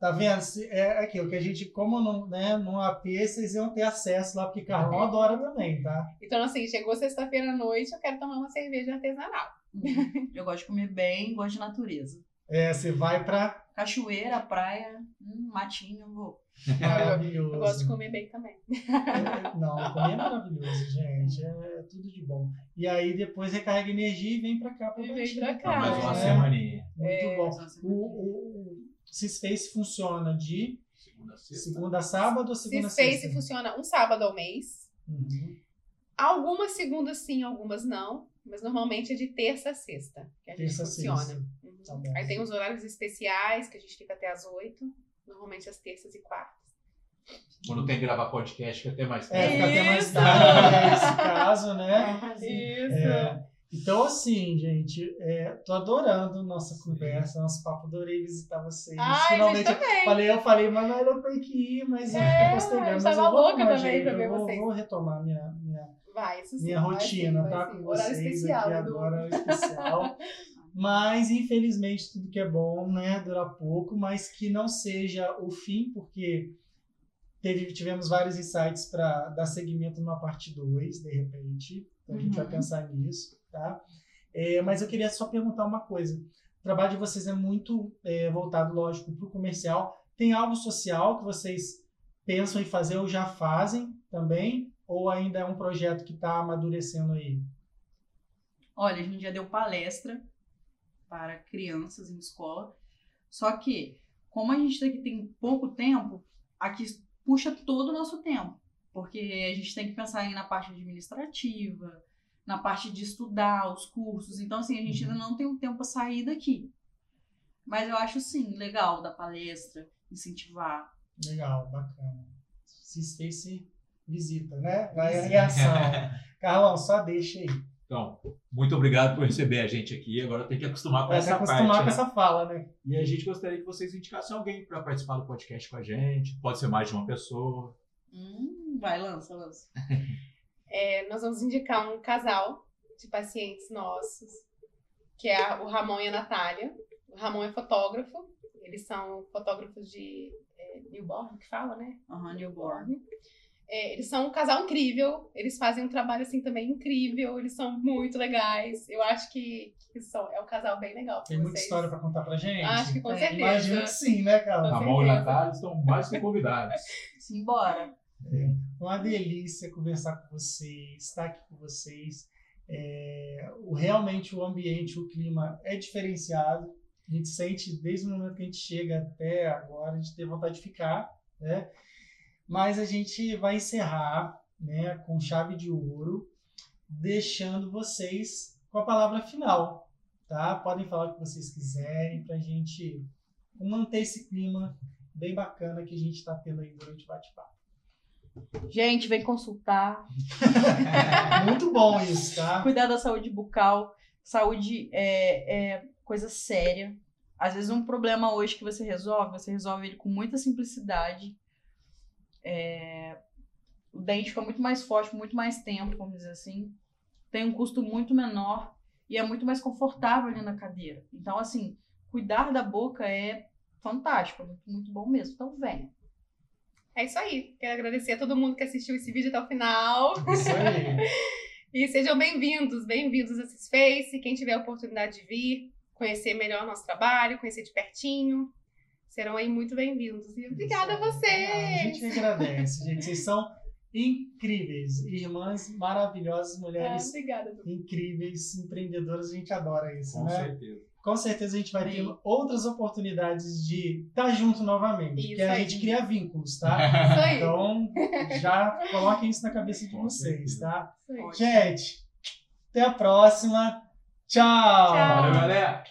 tá vendo? É aquilo que a gente, como não, né, no AP, vocês iam ter acesso lá, porque Carlão adora também, tá? Então, assim, chegou sexta-feira à noite, eu quero tomar uma cerveja artesanal. Hum, eu gosto de comer bem, gosto de natureza. É, você vai pra Cachoeira, praia, hum, matinho, vou. maravilhoso. Eu gosto de comer bem também. É, Não, comer é maravilhoso, gente. É tudo de bom. E aí depois recarrega energia e vem pra cá pra E vem pra cá, Mais uma É. semaninha. Muito É, bom. O, o, o Cispace funciona de Segunda, a sexta. segunda a sábado ou segunda a Cispace sexta? funciona um sábado ao mês. Uhum. Algumas segundas sim, algumas não. Mas normalmente é de terça a sexta que a gente Terça a funciona. sexta. Tá. Aí tem os horários especiais, que a gente fica até as oito. Normalmente às terças e quartas. Quando tem que gravar podcast, fica até mais É, tarde. fica até mais Isso! tarde, nesse caso, né? Isso! É, então, assim, gente, é, tô adorando nossa conversa, nosso papo, adorei visitar vocês. Ai, Finalmente, gente, também. falei, eu falei, Manuela, eu tenho que ir, mas É, eu gostei eu mesmo. Mas tava eu vou louca também pra ver eu vou, vocês. vou retomar minha, minha, Vai, isso sim. minha vai rotina, sim, vai tá? sim. Com Horário vocês especial, aqui Edu. agora, horário especial. Mas, infelizmente, tudo que é bom, né, dura pouco, mas que não seja o fim, porque teve, tivemos vários insights para dar seguimento numa parte 2, de repente. Então, a gente vai Uhum. pensar nisso, tá? É, mas eu queria só perguntar uma coisa. O trabalho de vocês é muito é, voltado, lógico, para o comercial. Tem algo social que vocês pensam em fazer ou já fazem também? Ou ainda é um projeto que está amadurecendo aí? Olha, a gente já deu palestra para crianças em escola. Só que, como a gente aqui tem pouco tempo, aqui puxa todo o nosso tempo. Porque a gente tem que pensar aí na parte administrativa, na parte de estudar os cursos. Então, assim, a gente ainda não tem um tempo para sair daqui. Mas eu acho, sim, legal da palestra, incentivar. Legal, bacana. Se Space visita, né? Vai em ação. Carlão, só deixa aí. Então, muito obrigado por receber a gente aqui. Agora tem que acostumar com Vai se essa acostumar parte. com né? essa fala, né? E a gente gostaria que vocês indicassem alguém para participar do podcast com a gente. Pode ser mais de uma pessoa. Hum, vai, lança, lança. É, nós vamos indicar um casal de pacientes nossos, que é o Ramon e a Natália. O Ramon é fotógrafo, eles são fotógrafos de é, newborn, que fala, né? Aham, newborn. É, eles são um casal incrível, eles fazem um trabalho assim também incrível, eles são muito legais. Eu acho que, que são, é um casal bem legal. Tem muita vocês. história pra contar pra gente? Acho que com Tem. certeza. Imagino que sim, né? Com Ramon e. Natália estão mais que convidados. Simbora. Uma delícia conversar com vocês, estar aqui com vocês. É, o, realmente o ambiente, o clima é diferenciado. A gente sente desde o momento que a gente chega até agora, a gente tem vontade de ficar, né? Mas a gente vai encerrar, né, com chave de ouro, deixando vocês com a palavra final, tá? Podem falar o que vocês quiserem para a gente manter esse clima bem bacana que a gente está tendo aí durante o bate-papo. Gente, vem consultar. Muito bom isso, tá? Cuidar da saúde bucal. Saúde é, é coisa séria. Às vezes um problema hoje que você resolve, você resolve ele com muita simplicidade. É, o dente fica muito mais forte, por muito mais tempo, vamos dizer assim. Tem um custo muito menor e é muito mais confortável ali na cadeira. Então, assim, cuidar da boca é fantástico, é muito, muito bom mesmo. Então, venha. É isso aí. Quero agradecer a todo mundo que assistiu esse vídeo até o final. Isso aí. E sejam bem-vindos, bem-vindos a Cisface. Quem tiver a oportunidade de vir, conhecer melhor o nosso trabalho, conhecer de pertinho, serão aí muito bem-vindos. E obrigada a Ah, A vocês! gente que agradece, gente. Vocês são incríveis. Irmãs maravilhosas, Ah, mulheres obrigada, Du. incríveis, empreendedoras. A gente adora isso, Com né? certeza. Com certeza a gente vai ter Sim. outras oportunidades de estar junto novamente. Isso porque a aí. gente cria vínculos, tá? Isso aí. Então, já coloquem isso na cabeça de Com vocês, certeza. tá? Isso aí. Ótimo. Gente, até a próxima. Tchau! Tchau. Valeu, galera!